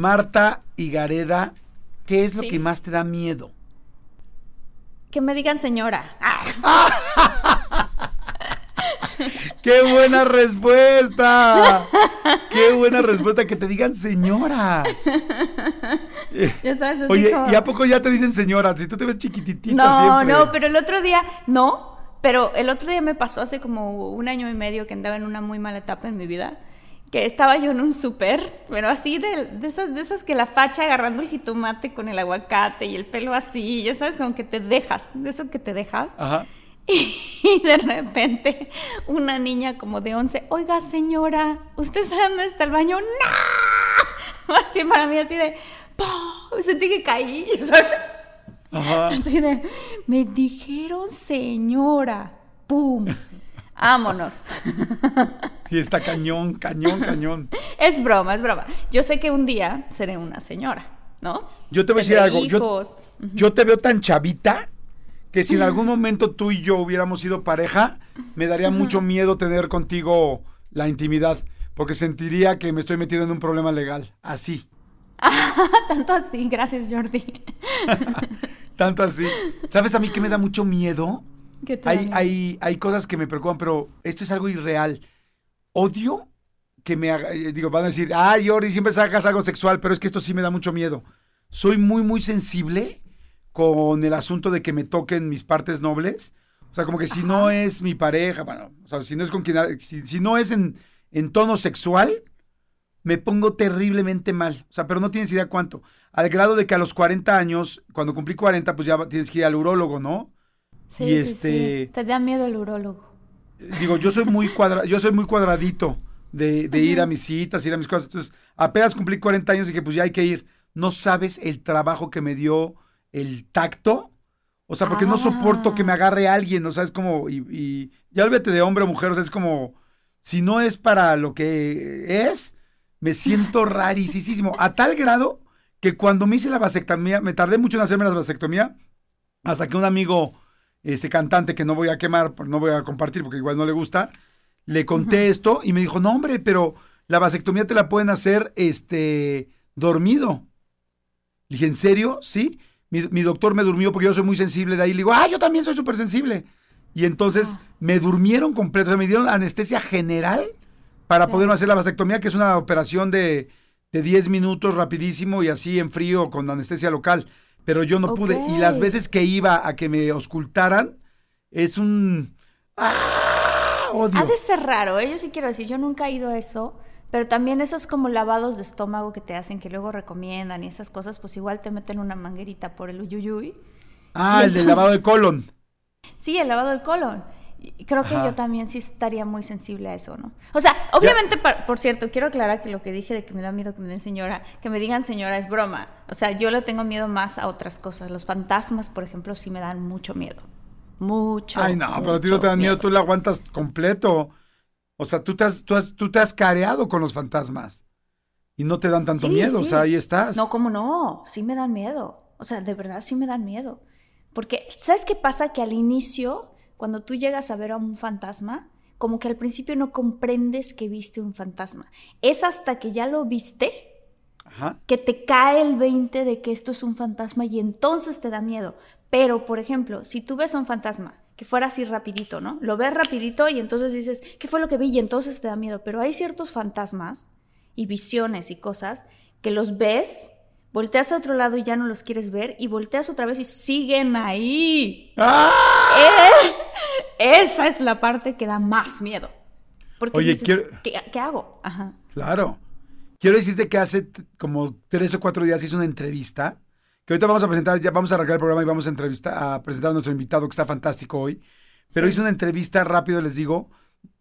Marta y Gareda, ¿qué es lo Sí. que más te da miedo? Que me digan señora. ¡Qué buena respuesta! ¡Qué buena respuesta! Que te digan señora. Ya sabes, Oye, ¿y a poco ya te dicen señora? Si tú te ves chiquititita No, siempre. no, pero el otro día, no, pero el otro día me pasó hace como un año y medio que andaba en una muy mala etapa en mi vida, que estaba yo en un súper, pero así de, de esas, de esas que la facha agarrando el jitomate con el aguacate y el pelo así, ya sabes, como que te dejas, de eso que te dejas. Ajá. Y de repente una niña como de 11, oiga señora, ¿usted sabe dónde está el baño? ¡No! Así para mí, así de, ¡pum! sentí que caí, ¿sabes? Ajá. Así de, me dijeron señora, ¡pum! Vámonos. Sí, está cañón, cañón, cañón. Es broma, es broma. Yo sé que un día seré una señora, ¿no? Yo te voy a decir algo. Yo, te veo tan chavita que si en algún momento tú y yo hubiéramos sido pareja, me daría mucho miedo tener contigo la intimidad. Porque sentiría que me estoy metiendo en un problema legal. Así. Tanto así, gracias Jordi. Tanto así. ¿Sabes a mí que me da mucho miedo? ¿Qué te da Hay, hay, hay cosas que me preocupan, pero esto es algo irreal. Odio que me haga, eh, digo, van a decir, ay, Jordi, siempre sacas algo sexual, pero es que esto sí me da mucho miedo. Soy muy, muy sensible con el asunto de que me toquen mis partes nobles. O sea, como que si no es mi pareja, bueno, o sea, si no es con quien, si, si no es en, en tono sexual, me pongo terriblemente mal. O sea, pero no tienes idea cuánto. Al grado de que a los 40 años, cuando cumplí 40, pues ya tienes que ir al urólogo, ¿no? Sí, y este- sí. Te da miedo el urólogo. digo, yo soy muy cuadra, yo soy muy cuadradito de, de ir a mis citas, ir a mis cosas. Entonces, apenas cumplí 40 años y dije, pues ya hay que ir. No sabes el trabajo que me dio el tacto. O sea, porque no soporto que me agarre alguien, o sea, es como, y, y ya olvídate de hombre o mujer, o sea, es como, si no es para lo que es, me siento rarísimo. A tal grado que cuando me hice la vasectomía, me tardé mucho en hacerme la vasectomía, hasta que un amigo, este cantante que no voy a quemar, no voy a compartir porque igual no le gusta, le conté esto y me dijo, no hombre, pero la vasectomía te la pueden hacer, este, dormido. Le dije, ¿en serio? Sí. Mi, mi doctor me durmió porque yo soy muy sensible de ahí. Le digo, ah, yo también soy súper sensible. Y entonces me durmieron completo, o sea, me dieron anestesia general para poderme hacer la vasectomía, que es una operación de, de 10 minutos rapidísimo y así en frío con anestesia local. Pero yo no pude. Y las veces que iba a que me auscultaran, es un... ¡Ah! Odio. Ha de ser raro, ¿eh? yo sí quiero decir, yo nunca he ido a eso, pero también esos como lavados de estómago que te hacen, que luego recomiendan y esas cosas, pues igual te meten una manguerita por el uyuyuy. Ah, el del entonces- lavado de colon. Sí, el lavado del colon. Y creo que Ajá. yo también sí estaría muy sensible a eso, ¿no? O sea, obviamente, por cierto, quiero aclarar que lo que dije de que me da miedo que me den señora, que me digan señora es broma. O sea, yo le tengo miedo más a otras cosas. Los fantasmas, por ejemplo, sí me dan mucho miedo. Mucho. Ay, no, pero a ti no te dan miedo, tú le aguantas completo. O sea, tú te has, tú has, tú te has careado con los fantasmas. Y no te dan tanto Sí, miedo, o sí. sea, ahí estás. No, ¿cómo no? Sí me dan miedo. O sea, de verdad sí me dan miedo. Porque, ¿sabes qué pasa? Que al inicio, cuando tú llegas a ver a un fantasma, como que al principio no comprendes que viste un fantasma. Es hasta que ya lo viste Ajá. que te cae el 20 de que esto es un fantasma y entonces te da miedo. Pero, por ejemplo, si tú ves a un fantasma que fuera así rapidito, ¿no? Lo ves rapidito y entonces dices, ¿qué fue lo que vi? Y entonces te da miedo. Pero hay ciertos fantasmas y visiones y cosas que los ves, volteas a otro lado y ya no los quieres ver y volteas otra vez y siguen ahí. ¡Ah! Eh, esa es la parte que da más miedo. Porque Oye, dices, quiero- ¿qué, qué hago? Ajá. Claro. Quiero decirte que hace como tres o cuatro días hice una entrevista, que ahorita vamos a presentar, ya vamos a arrancar el programa y vamos a entrevistar, a presentar a nuestro invitado que está fantástico hoy. Pero hice una entrevista rápido, les digo,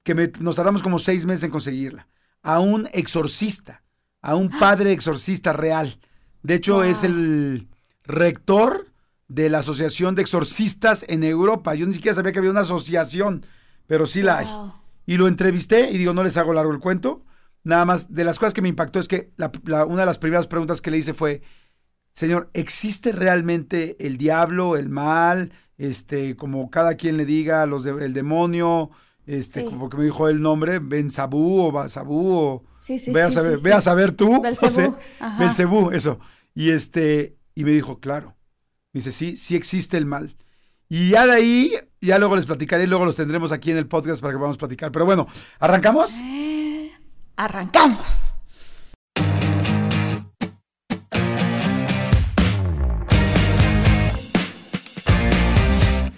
que me- nos tardamos como seis meses en conseguirla. A un exorcista, a un padre exorcista real. De hecho, es el rector de la Asociación de Exorcistas en Europa. Yo ni siquiera sabía que había una asociación, pero sí la hay. Y lo entrevisté y digo, no les hago largo el cuento. Nada más, de las cosas que me impactó es que la- la- una de las primeras preguntas que le hice fue, Señor, ¿existe realmente el diablo, el mal, este, como cada quien le diga, los de- el demonio, este, Sí. como que me dijo el nombre, Ben Sabú o Basabú o Sí, sí, ve a saber, ve a saber tú, no Belcebú, sé, ajá. Belcebú, eso. Y este, y me dijo, claro. Me dice, sí, sí existe el mal. Y ya de ahí, ya luego les platicaré, y luego los tendremos aquí en el podcast para que podamos platicar. Pero bueno, ¿arrancamos? ¡Arrancamos!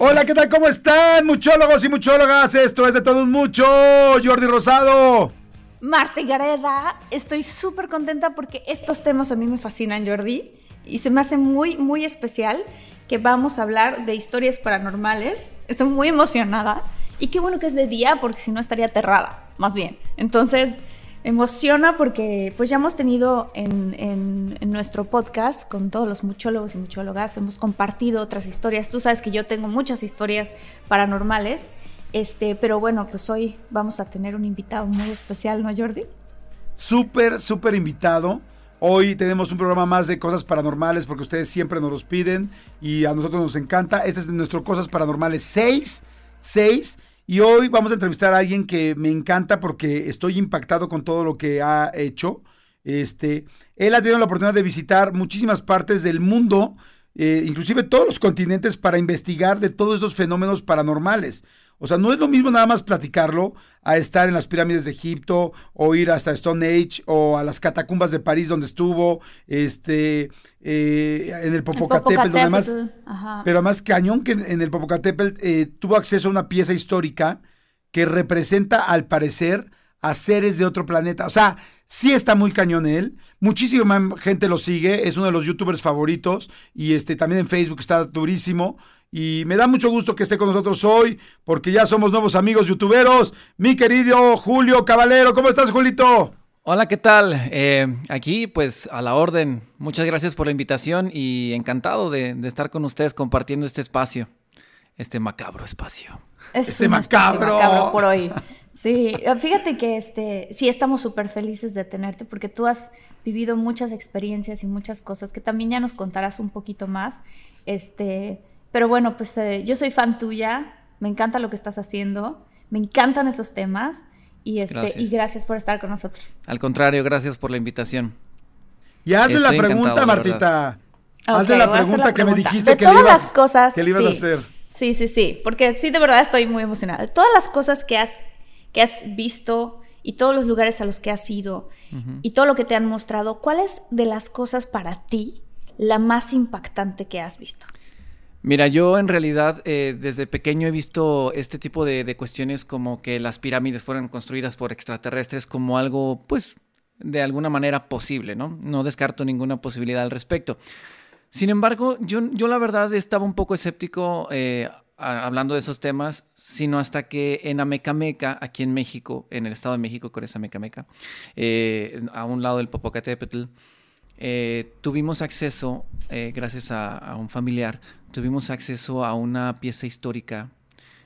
Hola, ¿qué tal? ¿Cómo están, muchólogos y muchólogas? Esto es de todo un mucho. Jordi Rosado. Marte Gareda, estoy súper contenta porque estos temas a mí me fascinan, Jordi, y se me hace muy, muy especial que vamos a hablar de historias paranormales. Estoy muy emocionada y qué bueno que es de día porque si no estaría aterrada, más bien. Entonces, emociona porque pues ya hemos tenido en, en- nuestro podcast con todos los muchólogos y muchólogas, hemos compartido otras historias. Tú sabes que yo tengo muchas historias paranormales. Este, pero bueno, pues hoy vamos a tener un invitado muy especial, ¿no, Jordi? Súper, súper invitado. Hoy tenemos un programa más de cosas paranormales porque ustedes siempre nos los piden y a nosotros nos encanta. Este es de nuestro Cosas Paranormales 6. 6. Y hoy vamos a entrevistar a alguien que me encanta porque estoy impactado con todo lo que ha hecho. Este, él ha tenido la oportunidad de visitar muchísimas partes del mundo, eh, inclusive todos los continentes, para investigar de todos estos fenómenos paranormales. O sea, no es lo mismo nada más platicarlo a estar en las pirámides de Egipto o ir hasta Stone Age o a las catacumbas de París donde estuvo, este, eh, en el Popocatépetl, donde ajá. pero además cañón que en, en el Popocatépetl eh, tuvo acceso a una pieza histórica que representa al parecer a seres de otro planeta. O sea, sí está muy cañón él. Muchísima gente lo sigue, es uno de los youtubers favoritos y este también en Facebook está durísimo. Y me da mucho gusto que esté con nosotros hoy, porque ya somos nuevos amigos youtuberos. Mi querido Julio Caballero, ¿cómo estás, Julito? Hola, ¿qué tal? Eh, aquí, pues, a la orden. Muchas gracias por la invitación y encantado de, de estar con ustedes compartiendo este espacio, este macabro espacio. Es Este un espacio macabro. macabro por hoy. Sí, fíjate que este, sí estamos súper felices de tenerte porque tú has vivido muchas experiencias y muchas cosas que también ya nos contarás un poquito más. Este, pero bueno, pues eh, yo soy fan tuya, me encanta lo que estás haciendo, me encantan esos temas y, este, Gracias. y gracias por estar con nosotros. Al contrario, gracias por la invitación. Y hazle la Estoy pregunta, la Martita. Ok, hazle la pregunta que me pregunta. dijiste De que le ibas, las cosas, que le ibas a hacer. Sí, sí, sí, porque sí, de verdad estoy muy emocionada. Todas las cosas que has, que has visto y todos los lugares a los que has ido y todo lo que te han mostrado, ¿cuál es de las cosas para ti la más impactante que has visto? Mira, yo en realidad eh, desde pequeño he visto este tipo de, cuestiones como que las pirámides fueron construidas por extraterrestres como algo, pues, de alguna manera posible, ¿no? No descarto ninguna posibilidad al respecto. Sin embargo, yo, yo la verdad estaba un poco escéptico eh, hablando de esos temas, sino hasta que en Amecameca, aquí en México, en el Estado de México, con esa Amecameca, eh, a un lado del Popocatépetl, tuvimos acceso, gracias a un familiar, tuvimos acceso a una pieza histórica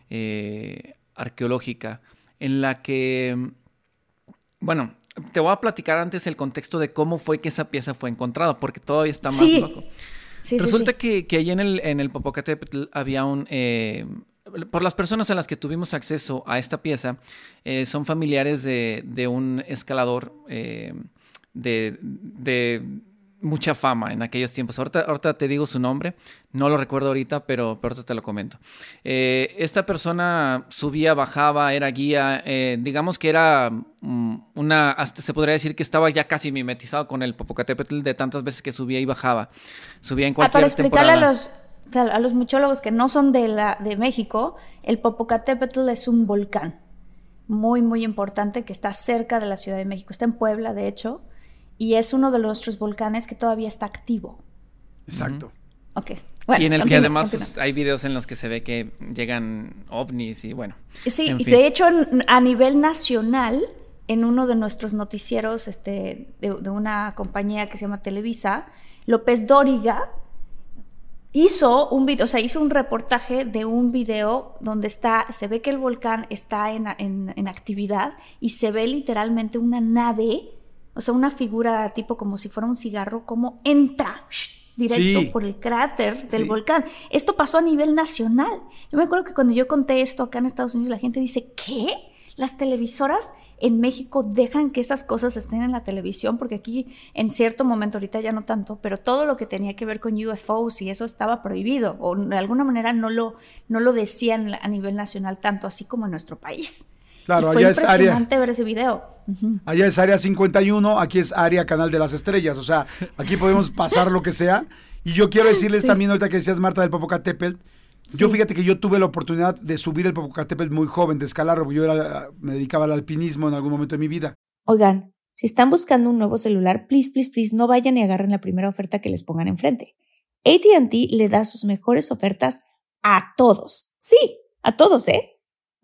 eh, arqueológica en la que, bueno, te voy a platicar antes el contexto de cómo fue que esa pieza fue encontrada, porque todavía está más Sí. loco. Sí, sí, Resulta sí. Que, que ahí en el, en el Popocatépetl había un... eh, por las personas a las que tuvimos acceso a esta pieza, eh, son familiares de, de un escalador eh, de, de mucha fama en aquellos tiempos. Ahorita, ahorita te digo su nombre, no lo recuerdo ahorita, pero, pero ahorita te lo comento. Eh, esta persona subía, bajaba, era guía, eh, digamos que era mm, una, hasta se podría decir que estaba ya casi mimetizado con el Popocatépetl de tantas veces que subía y bajaba. Subía en Ah, cualquier para explicarle temporada. a los, a los muchólogos que no son de, la, de México, el Popocatépetl es un volcán muy, muy importante que está cerca de la Ciudad de México. Está en Puebla, de hecho, y es uno de nuestros volcanes que todavía está activo. Exacto. Ok. Bueno, y en el que además pues, hay videos en los que se ve que llegan ovnis y bueno. Sí, en fin. de hecho a nivel nacional, en uno de nuestros noticieros este, de, de una compañía que se llama Televisa, López Dóriga hizo un video, o sea, hizo un reportaje de un video donde está, se ve que el volcán está en, en- en actividad y se ve literalmente una nave, o sea, una figura tipo como si fuera un cigarro, como entra directo Sí. por el cráter del Sí. volcán. Esto pasó a nivel nacional. Yo me acuerdo que cuando yo conté esto acá en Estados Unidos, la gente dice, ¿qué? Las televisoras en México dejan que esas cosas estén en la televisión, porque aquí en cierto momento, ahorita ya no tanto, pero todo lo que tenía que ver con UFOs y eso estaba prohibido, o de alguna manera no lo, no lo decían a nivel nacional tanto así como en nuestro país. Claro, y fue allá es área. impresionante ver ese video. Allá es área 51, aquí es área canal de las estrellas. O sea, aquí podemos pasar lo que sea. Y yo quiero decirles Sí. también, ahorita que decías Marta del Popocatépetl, yo fíjate que yo tuve la oportunidad de subir el Popocatépetl muy joven, de escalarlo, porque yo era- me dedicaba al alpinismo en algún momento de mi vida. Oigan, si están buscando un nuevo celular, please, please, please, no vayan y agarren la primera oferta que les pongan enfrente. ATT le da sus mejores ofertas a todos. Sí, a todos, ¿eh?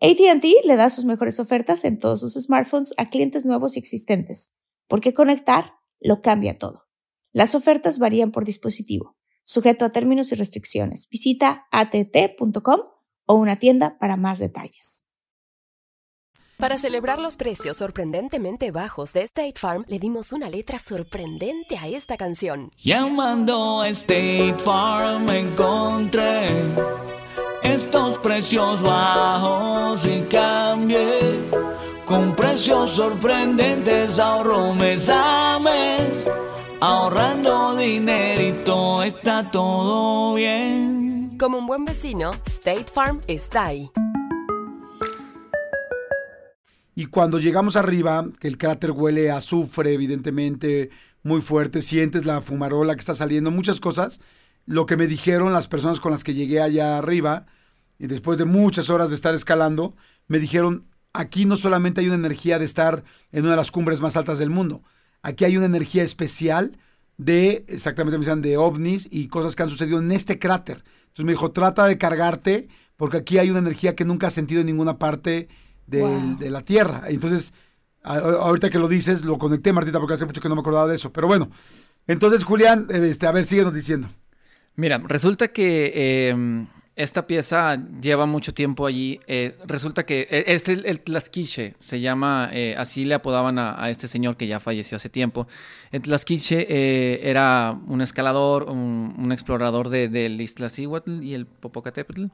ATT le da sus mejores ofertas en todos sus smartphones a clientes nuevos y existentes, porque conectar lo cambia todo. Las ofertas varían por dispositivo, sujeto a términos y restricciones. Visita att.com o una tienda para más detalles. Para celebrar los precios sorprendentemente bajos de State Farm, le dimos una letra sorprendente a esta canción. Llamando a State Farm encontré estos precios bajos y cambié. Con precios sorprendentes ahorro mes a mes. Ahorrando dinerito está todo bien. Como un buen vecino, State Farm está ahí. Y cuando llegamos arriba, que el cráter huele a azufre, evidentemente, muy fuerte, sientes la fumarola que está saliendo, muchas cosas. Lo que me dijeron las personas con las que llegué allá arriba, y después de muchas horas de estar escalando, me dijeron, aquí no solamente hay una energía de estar en una de las cumbres más altas del mundo, aquí hay una energía especial de, exactamente me decían, de ovnis y cosas que han sucedido en este cráter. Entonces me dijo, trata de cargarte, porque aquí hay una energía que nunca has sentido en ninguna parte Wow. de la Tierra. Entonces, a- ahorita que lo dices, lo conecté, Martita, porque hace mucho que no me acordaba de eso. Pero bueno, entonces, Julián, este, a ver, síguenos diciendo. Mira, resulta que eh, esta pieza lleva mucho tiempo allí. eh, resulta que eh, este, el Tlaxquiche, se llama, eh, así le apodaban a, a este señor que ya falleció hace tiempo. El Tlaxquiche eh, era un escalador, un, un explorador de- del Iztaccíhuatl y el Popocatépetl.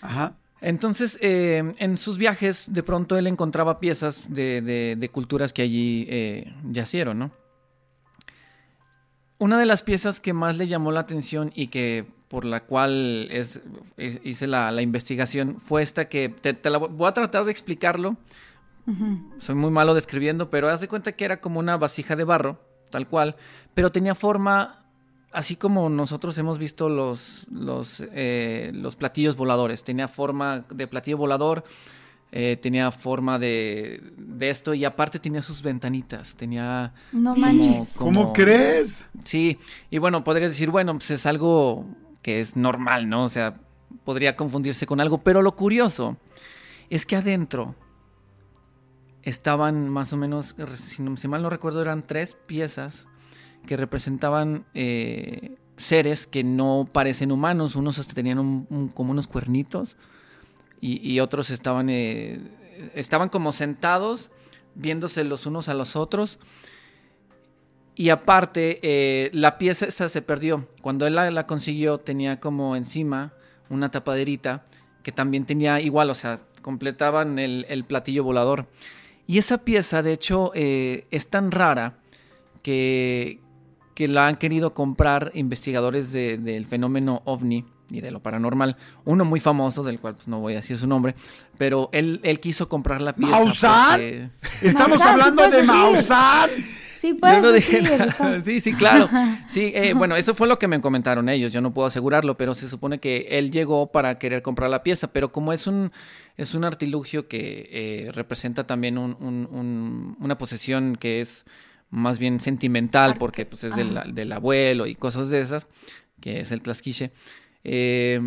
Ajá. Entonces, eh, en sus viajes, de pronto él encontraba piezas de, de- de culturas que allí eh, yacieron, ¿no? Una de las piezas que más le llamó la atención y que por la cual es, hice la, la investigación fue esta que te, te la vo- voy a tratar de explicarlo. Soy muy malo describiendo, pero haz de cuenta que era como una vasija de barro, tal cual, pero tenía forma así como nosotros hemos visto los, los, eh, los platillos voladores. Tenía forma de platillo volador, eh, tenía forma de, de esto y aparte tenía sus ventanitas. Tenía No como- manches. ¿Cómo como- crees? Sí, y bueno, podrías decir, bueno, pues es algo que es normal, ¿no? O sea, podría confundirse con algo, pero lo curioso es que adentro estaban más o menos, si, mal no recuerdo, eran tres piezas que representaban eh, seres que no parecen humanos. Unos tenían un- un- como unos cuernitos y, otros estaban, eh, estaban como sentados viéndose los unos a los otros. Y aparte, eh, la pieza esa se perdió. Cuando él la, consiguió, tenía como encima una tapaderita que también tenía igual, o sea, completaban el, platillo volador. Y esa pieza, de hecho, eh, es tan rara que, que la han querido comprar investigadores de- del fenómeno ovni y de lo paranormal. Uno muy famoso, del cual pues, no voy a decir su nombre, pero él, él quiso comprar la pieza. ¿Maussan? porque- Estamos Maussan, hablando puedes de. Maussan. Sí, pues. Yo no dije sí, Sí, sí, claro. Sí, eh, bueno, eso fue lo que me comentaron ellos. Yo no puedo asegurarlo, pero se supone que él llegó para querer comprar la pieza. Pero como es un, es un artilugio que eh, representa también un- un- un- una posesión que es más bien sentimental, porque pues, es del, del abuelo y cosas de esas, que es el tlasquiche. Eh,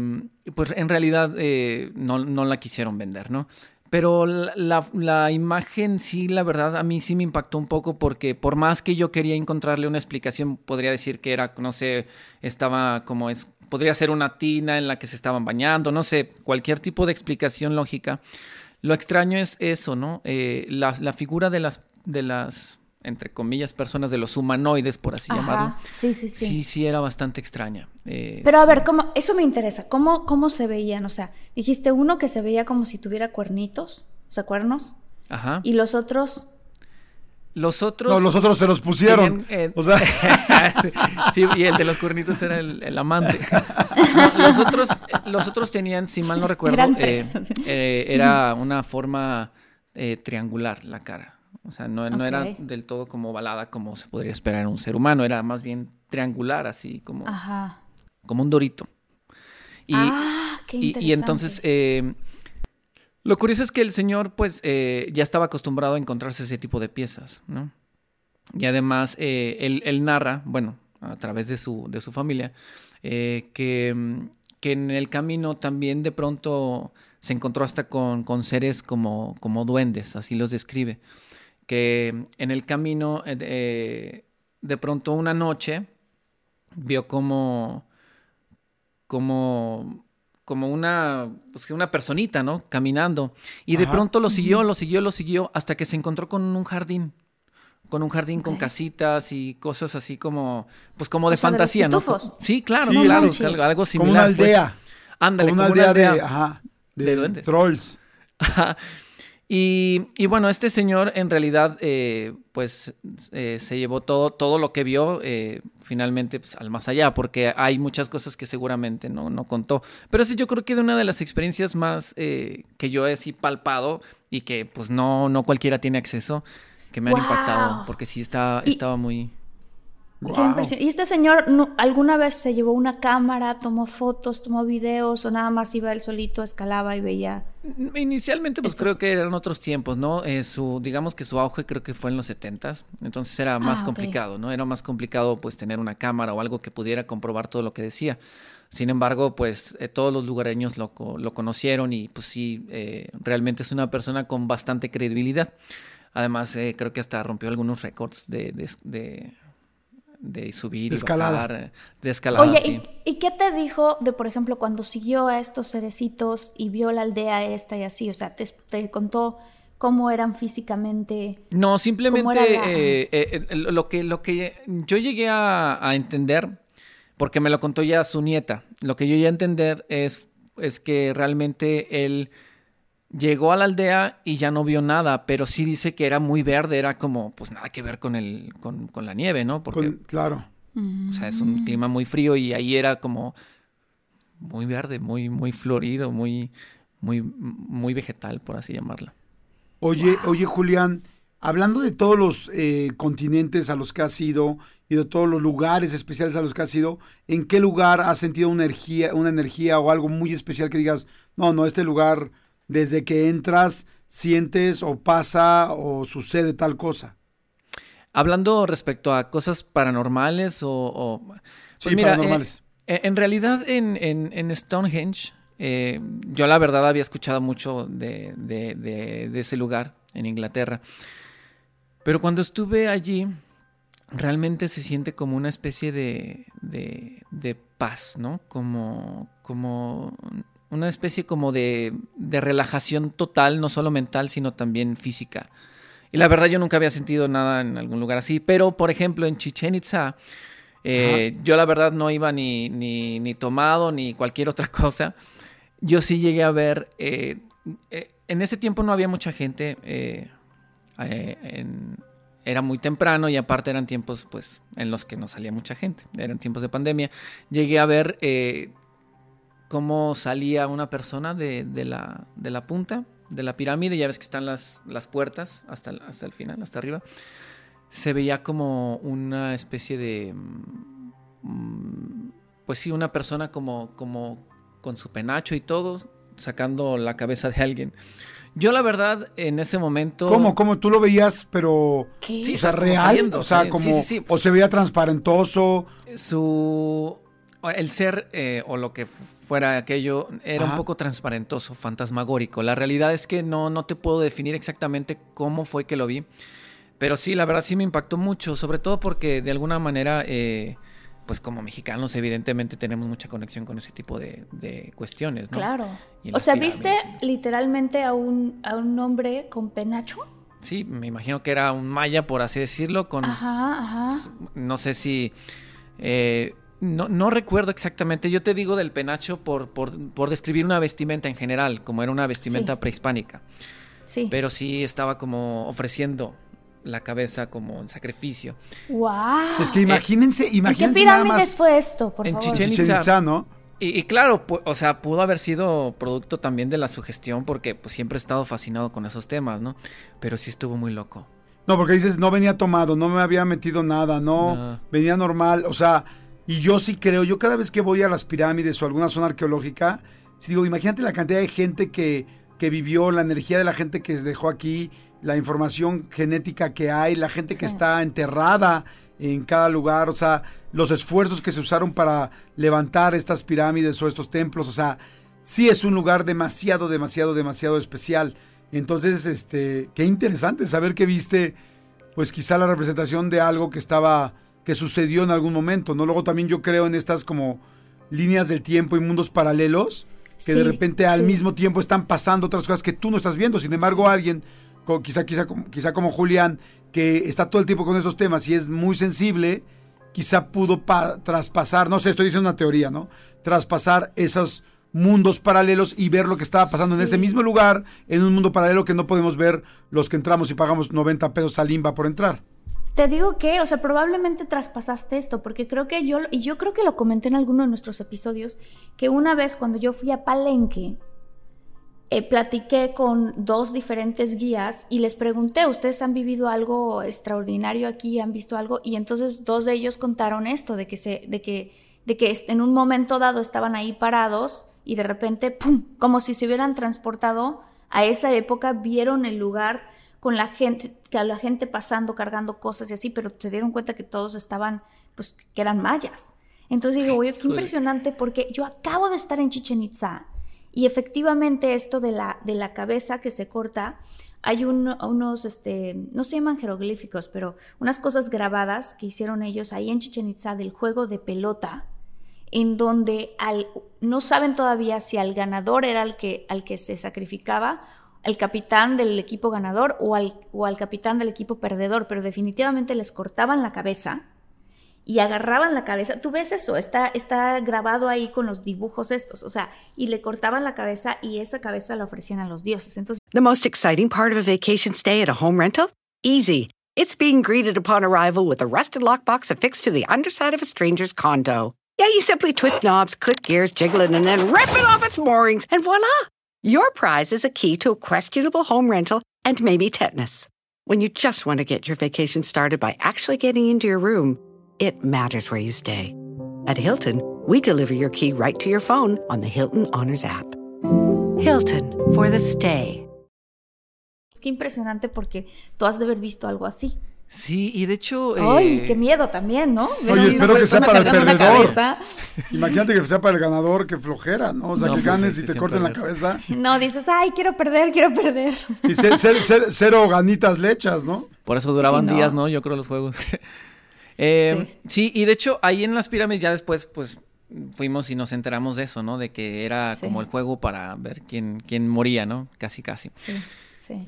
pues en realidad eh, no, no la quisieron vender, ¿no? Pero la, la- la imagen sí, la verdad, a mí sí me impactó un poco porque por más que yo quería encontrarle una explicación, podría decir que era, no sé, estaba como es, podría ser una tina en la que se estaban bañando, no sé, cualquier tipo de explicación lógica. Lo extraño es eso, ¿no? Eh, la, la figura de las, de las, entre comillas, personas, de los humanoides, por así Ajá. llamarlo, Sí, sí, sí. sí, sí era bastante extraña. Eh, Pero a sí. ver, ¿cómo, eso me interesa. ¿Cómo, ¿Cómo se veían? O sea, dijiste uno que se veía como si tuviera cuernitos, o sea, cuernos, Ajá. y los otros... Los otros... No, los otros se los pusieron. Tenían, eh, O sea, sí, sí, y el de los cuernitos era el, el amante. Los, otros, los otros tenían, si mal no recuerdo, Eran eh, eh, era una forma eh, triangular la cara. O sea, no, no era del todo como ovalada como se podría esperar en un ser humano, era más bien triangular, así como, Ajá. como un dorito. Y, ah, qué interesante. y entonces, eh, lo curioso es que el señor, pues, eh, ya estaba acostumbrado a encontrarse ese tipo de piezas, ¿no? Y además, eh, él, él narra, bueno, a través de su, de su familia, eh, que, que en el camino también de pronto se encontró hasta con, con seres como, como duendes, así los describe. Que en el camino, eh, de pronto una noche, vio como como, como una, pues, que una personita, ¿no? Caminando. Y de pronto lo siguió, lo siguió, lo siguió, hasta que se encontró con un jardín. Con un jardín con casitas y cosas así como, pues como de O fantasía, ¿no? Sí, claro, Sí, claro, sí. algo, algo como similar. una pues. aldea. Ándale, como una como aldea, de, aldea. ajá, de, de duendes. trolls. Ajá. Y, y bueno, este señor en realidad, eh, pues eh, se llevó todo, todo lo que vio eh, finalmente pues, al más allá, porque hay muchas cosas que seguramente no, no contó. Pero sí, yo creo que de una de las experiencias más que yo he así palpado y que pues no, no cualquiera tiene acceso, que me han impactado, porque sí está, Y- estaba muy... ¿Y este señor no- alguna vez se llevó una cámara, tomó fotos, tomó videos o nada más iba él solito, escalaba y veía? Inicialmente, pues Estos- creo que eran otros tiempos, ¿no? Eh, su, digamos que su auge creo que fue en los 70s, entonces era más Ah, complicado, ¿no? Era más complicado pues tener una cámara o algo que pudiera comprobar todo lo que decía. Sin embargo, pues eh, todos los lugareños lo, lo conocieron y pues sí, eh, realmente es una persona con bastante credibilidad. Además, creo que hasta rompió algunos récords de, de, de- de subir De y escalada. bajar, de escalada, Oye, sí. ¿y, y qué te dijo de, por ejemplo, cuando siguió a estos cerecitos y vio la aldea esta y así? O sea, te, te contó cómo eran físicamente. No, simplemente la- eh, eh, eh, lo, que, lo que yo llegué a, a entender, porque me lo contó ya su nieta, lo que yo llegué a entender es, es que realmente él llegó a la aldea y ya no vio nada, pero sí dice que era muy verde, era como, pues nada que ver con, el, con, con la nieve, ¿no? Porque, Con- claro. o sea, es un clima muy frío y ahí era como muy verde, muy, muy florido, muy, muy, muy vegetal, por así llamarlo. Oye, oye, Julián, hablando de todos los eh, continentes a los que has ido y de todos los lugares especiales a los que has ido, ¿en qué lugar has sentido una energía, una energía o algo muy especial que digas, no, no, este lugar, desde que entras, sientes o pasa o sucede tal cosa? Hablando respecto a cosas paranormales o... o- pues Sí, mira, paranormales. eh, en realidad en, en- en Stonehenge, eh, yo la verdad había escuchado mucho de, de- de- de ese lugar en Inglaterra. Pero cuando estuve allí, realmente se siente como una especie de, de, de paz, ¿no? Como, como una especie como de, de relajación total, no solo mental, sino también física. Y la verdad yo nunca había sentido nada en algún lugar así, pero por ejemplo en Chichen Itza, eh, yo la verdad no iba ni, ni, ni, tomado ni cualquier otra cosa. Yo sí llegué a ver, eh, eh, en ese tiempo no había mucha gente, en, era muy temprano y aparte eran tiempos pues en los que no salía mucha gente, eran tiempos de pandemia. Llegué a ver cómo salía una persona de, de, la, de la punta de la pirámide, ya ves que están las, las puertas hasta el, hasta el final, hasta arriba. Se veía como una especie de... mm, Pues sí, una persona como, como con su penacho y todo, sacando la cabeza de alguien. Yo la verdad, en ese momento... ¿Cómo? ¿Cómo? ¿Tú lo veías, pero... Sí, o sea, real? saliendo, o sea, saliendo. como... Sí, sí, sí. O se veía transparentoso. su el ser eh, o lo que fuera aquello era Ajá. un poco transparentoso, fantasmagórico. La realidad es que no, no te puedo definir exactamente cómo fue que lo vi, pero sí, la verdad sí me impactó mucho, sobre todo porque de alguna manera, eh, pues como mexicanos evidentemente tenemos mucha conexión con ese tipo de, de cuestiones, ¿no? Claro. O sea, ¿viste y- literalmente a un, a un hombre con penacho? Sí, me imagino que era un maya, por así decirlo, con Ajá, ajá. no sé si... eh, no, no recuerdo exactamente, yo te digo del penacho por, por, por describir una vestimenta en general, como era una vestimenta Sí. prehispánica, Sí. pero sí estaba como ofreciendo la cabeza como en sacrificio. ¡Wow! Es que imagínense, ¿En qué imagínense nada pirámides más. fue esto, por En favor? Chichen ¿no? Y, y claro, o sea, pudo haber sido producto también de la sugestión porque pues, siempre he estado fascinado con esos temas, ¿no? Pero sí estuvo muy loco. No, porque dices, no venía tomado, no me había metido nada, no, No. venía normal, o sea, y yo sí creo, yo cada vez que voy a las pirámides o a alguna zona arqueológica, sí digo, imagínate la cantidad de gente que, que vivió, la energía de la gente que se dejó aquí, la información genética que hay, la gente que Sí. está enterrada en cada lugar, o sea, los esfuerzos que se usaron para levantar estas pirámides o estos templos, o sea, sí es un lugar demasiado, demasiado, demasiado especial. Entonces, este, qué interesante saber que viste, pues quizá la representación de algo que estaba, que sucedió en algún momento, ¿no? Luego también yo creo en estas como líneas del tiempo y mundos paralelos, que de repente al sí. mismo tiempo están pasando otras cosas que tú no estás viendo. Sin embargo, alguien, quizá, quizá, como- quizá como Julián, que está todo el tiempo con esos temas y es muy sensible, quizá pudo pa- traspasar, no sé, estoy diciendo una teoría, ¿no? Traspasar esos mundos paralelos y ver lo que estaba pasando en ese mismo lugar, en un mundo paralelo que no podemos ver los que entramos y pagamos 90 pesos al limba por entrar. Te digo que, o sea, probablemente traspasaste esto, porque creo que yo, y yo creo que lo comenté en alguno de nuestros episodios, que una vez cuando yo fui a Palenque, eh, platiqué con dos diferentes guías y les pregunté, ¿ustedes han vivido algo extraordinario aquí? ¿Han visto algo? Y entonces dos de ellos contaron esto, de que, se, de que, de que en un momento dado estaban ahí parados y de repente, ¡pum!, como si se hubieran transportado a esa época, vieron el lugar con la gente, a la gente pasando, cargando cosas y así, pero se dieron cuenta que todos estaban, pues, que eran mayas. Entonces digo, oye, qué impresionante, porque yo acabo de estar en Chichen Itza y efectivamente esto de la, de la cabeza que se corta, hay un- unos, este, no se llaman jeroglíficos, pero unas cosas grabadas que hicieron ellos ahí en Chichen Itza del juego de pelota, en donde al, no saben todavía si al ganador era el que, al que se sacrificaba, el capitán del equipo ganador o al, o al capitán del equipo perdedor, pero definitivamente les cortaban la cabeza y agarraban la cabeza. Tú ves eso, está, está grabado ahí con los dibujos estos, o sea, y le cortaban la cabeza y esa cabeza la ofrecían a los dioses. Entonces, The most exciting part of a vacation stay at a home rental? Easy. It's being greeted upon arrival with a rusted lockbox affixed to the underside of a stranger's condo. Yeah, you simply twist knobs, click gears, jiggle it, and then rip it off its moorings, and voila! Your prize is a key to a questionable home rental and maybe tetanus. When you just want to get your vacation started by actually getting into your room, it matters where you stay. At Hilton, we deliver your key right to your phone on the Hilton Honors app. Hilton for the stay. es que impresionante porque tú has de haber visto algo así. Sí, y de hecho... ¡Ay, eh, qué miedo también, ¿no? Oye, espero que sea para el perdedor. cabeza. Imagínate que sea para el ganador, que flojera, ¿no? O sea, No, que pues, ganes sí, y te corten la cabeza. No, dices, ay, quiero perder, quiero perder. Sí, ce- ce- ce- cero ganitas lechas, ¿no? Por eso duraban Sí, no. días, ¿no? Yo creo los juegos. Eh, sí. y de hecho ahí en las pirámides ya después pues fuimos y nos enteramos de eso, ¿no? De que era Sí. como el juego para ver quién, quién moría, ¿no? Casi, casi. Sí, sí.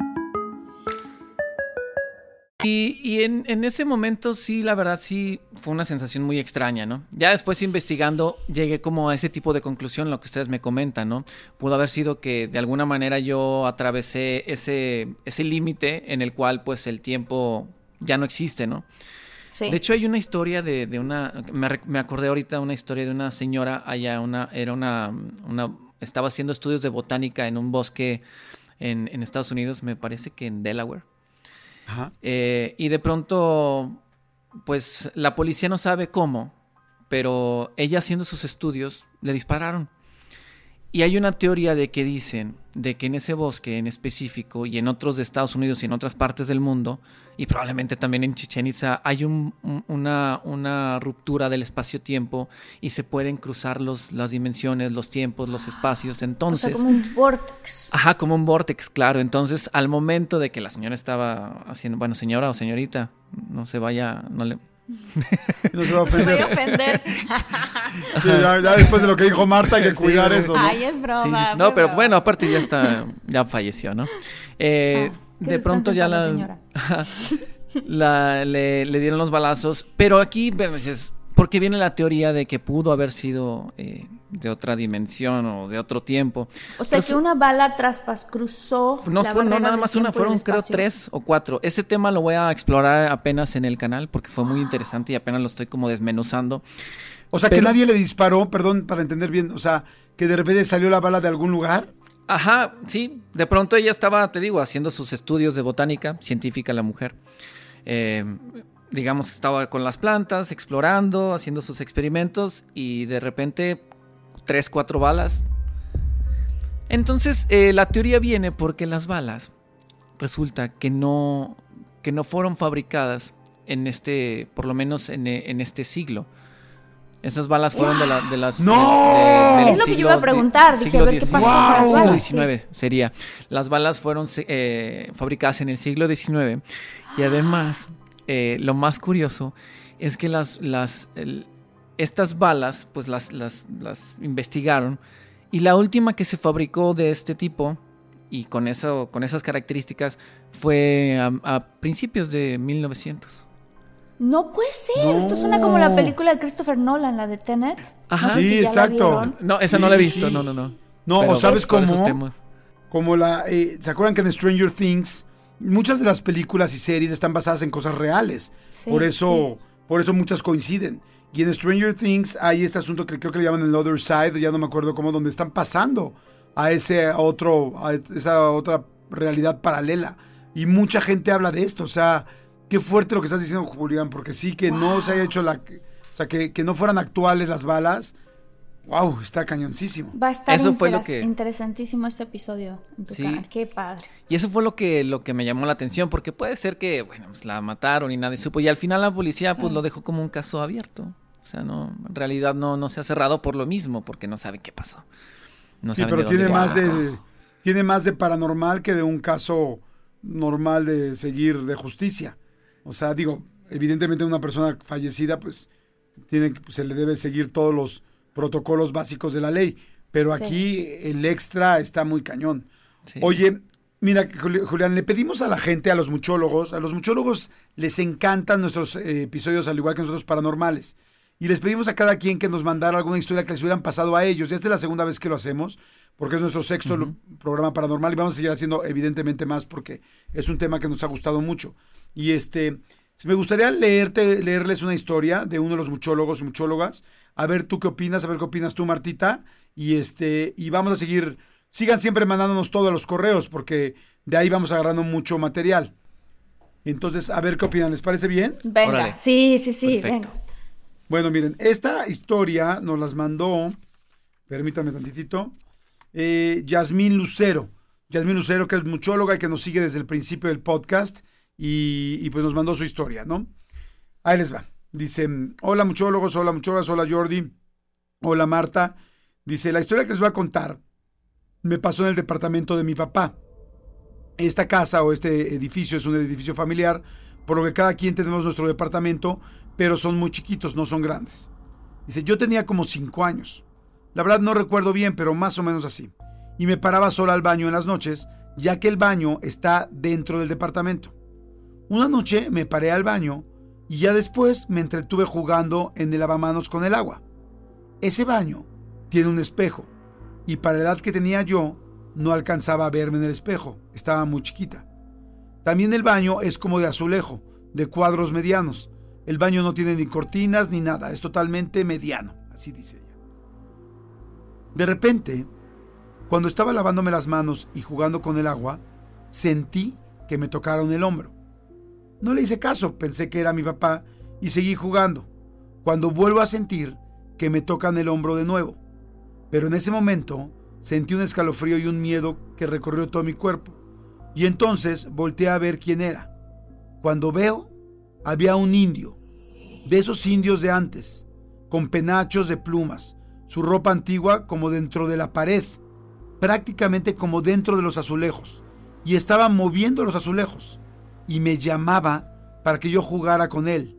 Y, y en, en ese momento sí, la verdad sí fue una sensación muy extraña, ¿no? Ya después investigando llegué como a ese tipo de conclusión, lo que ustedes me comentan, ¿no? Pudo haber sido que de alguna manera yo atravesé ese, ese límite en el cual pues el tiempo ya no existe, ¿no? Sí. De hecho, hay una historia de, de una. Me, me acordé ahorita una historia de una señora allá, una, era una, una. Estaba haciendo estudios de botánica en un bosque en, en Estados Unidos, me parece que en Delaware. Eh, y de pronto, pues la policía no sabe cómo, pero ella haciendo sus estudios le dispararon. Y hay una teoría de que dicen de que en ese bosque en específico y en otros de Estados Unidos y en otras partes del mundo, y probablemente también en Chichen Itza, hay un- un- una, una ruptura del espacio-tiempo y se pueden cruzar los, las dimensiones, los tiempos, los espacios. o sea, Entonces, como un vortex. Ajá, como un vortex, claro. Entonces, al momento de que la señora estaba haciendo, bueno, señora o señorita, no se vaya, no le... No se va a Me voy a ofender. ofender. Sí, ya, ya después de lo que dijo Marta, hay que Sí, cuidar eso, ¿no? Ay, es broma. sí, sí. fue No, pero broma. bueno, aparte ya está, ya falleció, ¿no? Eh, Ah, de pronto ya la la, señora. la- le, le dieron los balazos, pero aquí, dices, ¿por qué viene la teoría de que pudo haber sido eh, de otra dimensión o de otro tiempo? O sea, Pues, que una bala traspas cruzó. No, la fue, no nada más una, fueron creo tres o cuatro. Ese tema lo voy a explorar apenas en el canal porque fue muy interesante y apenas lo estoy como desmenuzando. O sea, que nadie le disparó, perdón, para entender bien, o sea, que de repente salió la bala de algún lugar. Ajá, sí. De pronto ella estaba, te digo, haciendo sus estudios de botánica, científica la mujer. Eh, digamos que estaba con las plantas, explorando, haciendo sus experimentos y de repente tres, cuatro balas. Entonces, eh, la teoría viene porque las balas resulta que no, que no fueron fabricadas en este, por lo menos en, en este siglo. Esas balas fueron de, la- de las... ¡No! de- Es lo que yo siglo iba a preguntar, dije, siglo a ver qué XIX. pasó con las Siglo XIX sería. Las balas fueron eh, fabricadas en el siglo XIX y además, eh, lo más curioso es que las, las, el- estas balas, pues las, las, las investigaron y la última que se fabricó de este tipo y con, eso, con esas características fue a, a principios de 1900. No puede ser. Esto suena como la película de Christopher Nolan, la de Tenet. Ajá. No sé Sí, si exacto. No, esa Sí, no la he visto, sí. no, no, no. No, Pero, o sabes pues, esos cómo, como la, eh, ¿se acuerdan que en Stranger Things muchas de las películas y series están basadas en cosas reales? Sí, por eso, sí. por eso muchas coinciden. Y en Stranger Things hay este asunto que creo que le llaman el Other Side, ya no me acuerdo cómo, donde están pasando a ese otro, a esa otra realidad paralela. Y mucha gente habla de esto, o sea, qué fuerte lo que estás diciendo, Julián, porque sí que no se haya hecho la, o sea, que, que no fueran actuales las balas. Wow, está cañoncísimo. Va a estar Eso fue lo que- interesantísimo este episodio en tu Sí. canal. Qué padre. Y eso fue lo que, lo que me llamó la atención, porque puede ser que, bueno, pues la mataron y nadie supo. Y al final la policía pues lo dejó como un caso abierto. O sea, no, en realidad no, no se ha cerrado por lo mismo, porque no sabe qué pasó. No sí, saben pero tiene más de tiene más de paranormal que de un caso normal de seguir de justicia. O sea, digo, evidentemente una persona fallecida, pues tiene que- se le debe seguir todos los protocolos básicos de la ley. Pero Sí. aquí el extra está muy cañón. Sí. Oye, mira, Juli- Julián, le pedimos a la gente, a los muchólogos, a los muchólogos les encantan nuestros eh, episodios, al igual que nosotros paranormales. Y les pedimos a cada quien que nos mandara alguna historia que les hubieran pasado a ellos. Ya esta es la segunda vez que lo hacemos, porque es nuestro sexto programa paranormal y vamos a seguir haciendo evidentemente más porque es un tema que nos ha gustado mucho. Y este, me gustaría leerte, leerles una historia de uno de los muchólogos y muchólogas. A ver tú qué opinas, a ver qué opinas tú, Martita. Y este, y vamos a seguir, sigan siempre mandándonos todos los correos, porque de ahí vamos agarrando mucho material. Entonces, a ver qué opinan, ¿les parece bien? Venga. Órale. Sí, sí, sí. Perfecto. Venga. Bueno, miren, esta historia nos las mandó, permítanme tantitito, eh, Yasmín Lucero. Yasmín Lucero, que es muchóloga y que nos sigue desde el principio del podcast y, y pues nos mandó su historia, ¿no? Ahí les va. Dice, hola muchólogos, hola muchólogas, hola Jordi, hola Marta. Dice, la historia que les voy a contar me pasó en el departamento de mi papá. Esta casa o este edificio es un edificio familiar, por lo que cada quien tenemos nuestro departamento, pero son muy chiquitos, no son grandes. Dice, yo tenía como cinco años. La verdad no recuerdo bien, pero más o menos así. Y me paraba sola al baño en las noches, ya que el baño está dentro del departamento. Una noche me paré al baño y ya después me entretuve jugando en el lavamanos con el agua. Ese baño tiene un espejo y para la edad que tenía yo no alcanzaba a verme en el espejo, estaba muy chiquita. También el baño es como de azulejo, de cuadros medianos. El baño no tiene ni cortinas ni nada, es totalmente mediano, así dice ella. De repente, cuando estaba lavándome las manos y jugando con el agua, sentí que me tocaron el hombro. No le hice caso, pensé que era mi papá y seguí jugando, cuando vuelvo a sentir que me tocan el hombro de nuevo. Pero en ese momento sentí un escalofrío y un miedo que recorrió todo mi cuerpo. Y entonces volteé a ver quién era. Cuando veo, había un indio, de esos indios de antes, con penachos de plumas, su ropa antigua como dentro de la pared, prácticamente como dentro de los azulejos, y estaba moviendo los azulejos, y me llamaba para que yo jugara con él.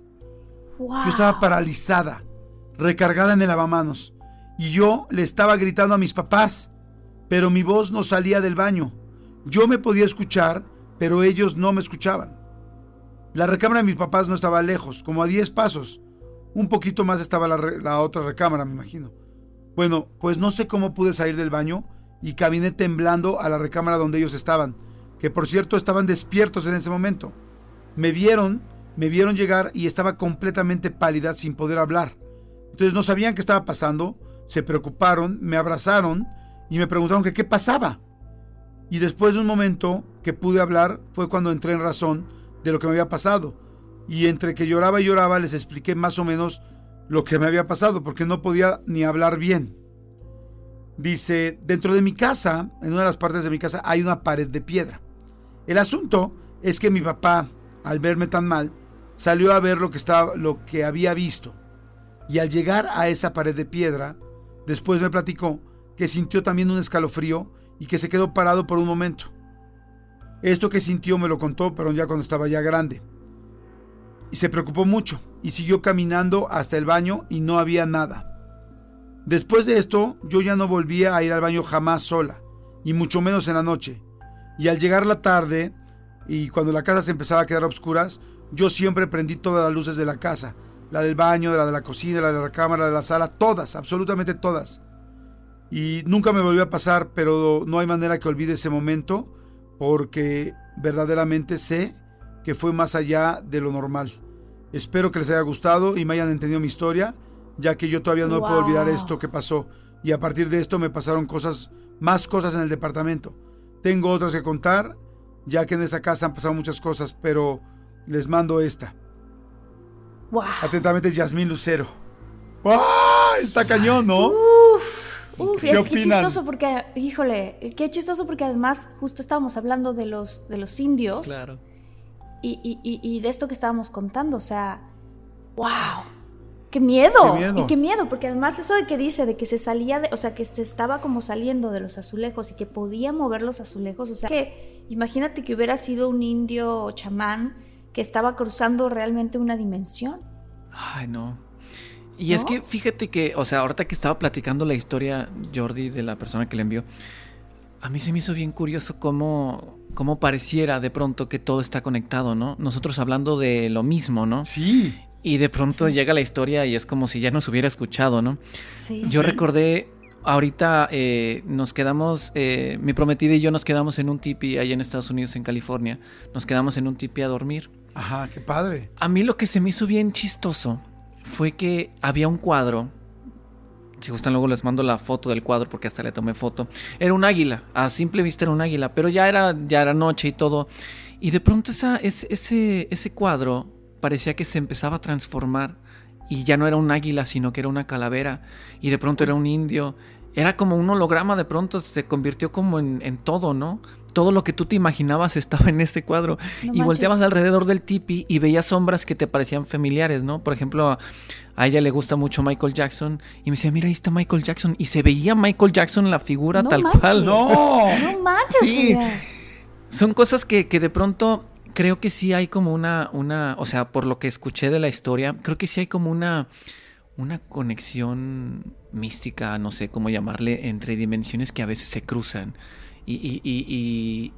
Yo estaba paralizada, recargada en el lavamanos, y yo le estaba gritando a mis papás, pero mi voz no salía del baño. Yo me podía escuchar, pero ellos no me escuchaban. La recámara de mis papás no estaba lejos, como a 10 pasos. Un poquito más estaba la, otra recámara, me imagino. Bueno, pues no sé cómo pude salir del baño y caminé temblando a la recámara donde ellos estaban, que por cierto estaban despiertos en ese momento. Me vieron, me vieron llegar y estaba completamente pálida sin poder hablar. Entonces no sabían qué estaba pasando, se preocuparon, me abrazaron y me preguntaron qué pasaba. Y después de un momento que pude hablar fue cuando entré en razón de lo que me había pasado. Y entre que lloraba y lloraba les expliqué más o menos lo que me había pasado, porque no podía ni hablar bien. Dice, dentro de mi casa, en una de las partes de mi casa, hay una pared de piedra. El asunto es que mi papá, al verme tan mal, salió a ver lo que, estaba, lo que había visto. Y al llegar a esa pared de piedra, después me platicó que sintió también un escalofrío y que se quedó parado por un momento. Esto que sintió me lo contó, pero ya cuando estaba ya grande. Y se preocupó mucho y siguió caminando hasta el baño y no había nada. Después de esto, yo ya no volvía a ir al baño jamás sola, y mucho menos en la noche. Y al llegar la tarde, y cuando la casa se empezaba a quedar a oscuras, yo siempre prendí todas las luces de la casa, la del baño, la de la cocina, la de la cámara, la de la sala, todas, absolutamente todas. Y nunca me volvió a pasar, pero no hay manera que olvide ese momento, porque verdaderamente sé que fue más allá de lo normal. Espero que les haya gustado y me hayan entendido mi historia, ya que yo todavía no puedo olvidar esto que pasó. Y a partir de esto me pasaron cosas, más cosas en el departamento. Tengo otras que contar, ya que en esta casa han pasado muchas cosas, pero les mando esta. Wow. Atentamente, Yasmín Lucero. Está cañón, ¿no? Uf, uf, ¿Qué qué, chistoso porque, híjole, qué chistoso porque además justo estábamos hablando de los, de los indios Claro. y, y- y- y de esto que estábamos contando, o sea, wow, qué miedo, Qué miedo. y qué miedo, porque además eso de que dice, de que se salía, de, o sea, que se estaba como saliendo de los azulejos y que podía mover los azulejos, o sea, que imagínate que hubiera sido un indio chamán que estaba cruzando realmente una dimensión. Ay, no. Y es que fíjate que, o sea, ahorita que estaba platicando la historia, Jordi, de la persona que le envió, a mí se me hizo bien curioso cómo, cómo pareciera de pronto que todo está conectado, ¿no? Nosotros hablando de lo mismo, ¿no? Sí. Y de pronto llega la historia y es como si ya nos hubiera escuchado, ¿no? Sí, Yo Sí. recordé, ahorita eh, nos quedamos, eh, mi prometida y yo nos quedamos en un tipi allá en Estados Unidos, en California. Nos quedamos en un tipi a dormir. Ajá, qué padre. A mí lo que se me hizo bien chistoso fue que había un cuadro. Si gustan, luego les mando la foto del cuadro porque hasta le tomé foto. Era un águila, a simple vista era un águila, pero ya era, ya era noche y todo. Y de pronto esa, ese, ese, ese cuadro parecía que se empezaba a transformar y ya no era un águila, sino que era una calavera y de pronto era un indio. Era como un holograma, de pronto se convirtió como en, en todo, ¿no? Todo lo que tú te imaginabas estaba en ese cuadro. No y volteabas alrededor del tipi y veías sombras que te parecían familiares, ¿no? Por ejemplo, a, a ella le gusta mucho Michael Jackson y me decía, mira, ahí está Michael Jackson. Y se veía Michael Jackson la figura No tal manches. cual. No. No manches, Sí. Son cosas que, que de pronto creo que sí hay como una, una, o sea, por lo que escuché de la historia, creo que sí hay como una, una conexión mística, no sé cómo llamarle, entre dimensiones que a veces se cruzan. Y, y, y, y,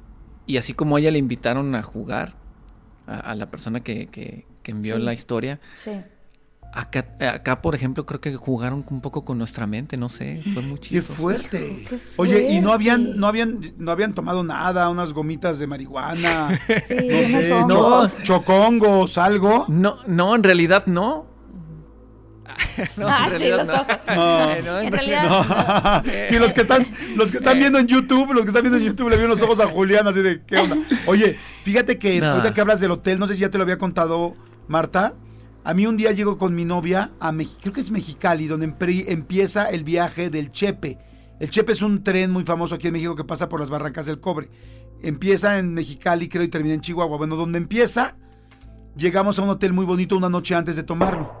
y así como a ella le invitaron a jugar, a, a la persona que, que, que envió Sí. la historia, Sí. acá, acá, por ejemplo, creo que jugaron un poco con nuestra mente, no sé, fue muy Qué chistoso. fuerte. Qué Oye, y no fuerte. habían, no habían, no habían tomado nada, unas gomitas de marihuana, Sí, no sé, cho- chocongos, algo. No, no, en realidad no. No, Ah, en sí, los no. ojos. No. No, En realidad, sí, los que están, los que están viendo en YouTube, los que están viendo en YouTube le vieron los ojos a Julián así de ¿qué onda? Oye, fíjate que ahorita que hablas del hotel, no sé si ya te lo había contado Marta. A mí un día llego con mi novia a Mex- creo que es Mexicali, donde empieza el viaje del Chepe. El Chepe es un tren muy famoso aquí en México que pasa por las barrancas del cobre. Empieza en Mexicali, creo, y termina en Chihuahua. Bueno, donde empieza, llegamos a un hotel muy bonito una noche antes de tomarlo.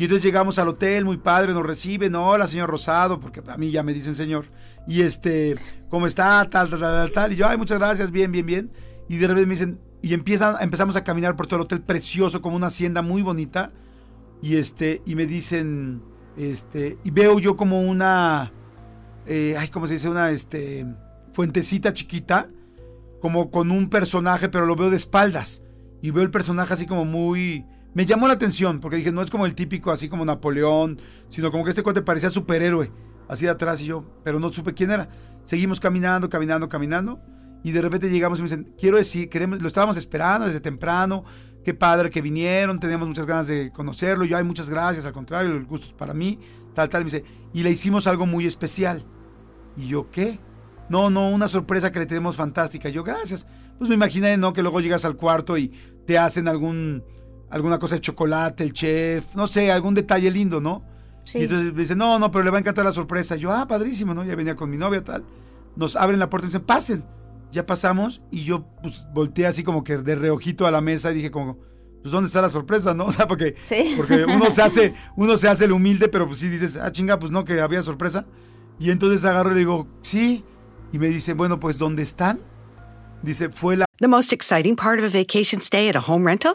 Y entonces llegamos al hotel, muy padre, nos reciben, hola señor Rosado, porque a mí ya me dicen señor. Y este, ¿cómo está? Tal, tal, tal, tal. Y yo, ay, muchas gracias, bien, bien, bien. Y de repente me dicen, y empezamos a caminar por todo el hotel precioso, como una hacienda muy bonita. Y este, y me dicen, este, y veo yo como una, eh, ay, ¿cómo se dice? Una, este, fuentecita chiquita, como con un personaje, pero lo veo de espaldas. Y veo el personaje así como muy... Me llamó la atención, porque dije, no es como el típico, así como Napoleón, sino como que este cuate parecía superhéroe, así de atrás y yo, pero no supe quién era. Seguimos caminando, caminando, caminando, y de repente llegamos y me dicen, quiero decir, queremos, lo estábamos esperando desde temprano, qué padre que vinieron, teníamos muchas ganas de conocerlo, yo, ay, muchas gracias, al contrario, el gusto es para mí, tal, tal, y me dice, y le hicimos algo muy especial. Y yo, ¿qué? No, no, una sorpresa que le tenemos fantástica. Yo, gracias. Pues me imaginé, ¿no? Que luego llegas al cuarto y te hacen algún, alguna cosa de chocolate, el chef, no sé, algún detalle lindo, ¿no? Sí. Y entonces me dicen, no, no, pero le va a encantar la sorpresa. Yo, ah, padrísimo, ¿no? Ya venía con mi novia, tal. Nos abren la puerta y dicen, pasen. Ya pasamos y yo, pues, volteé así como que de reojito a la mesa y dije como, pues, ¿dónde está la sorpresa, no? O sea, porque, Sí. porque uno se hace, uno se hace el humilde, pero pues sí dices, ah, chinga, pues no, que había sorpresa. Y entonces agarro y le digo, sí. Y me dice, bueno, pues, ¿dónde están? Dice, fue la The most exciting part of a vacation stay at a home rental?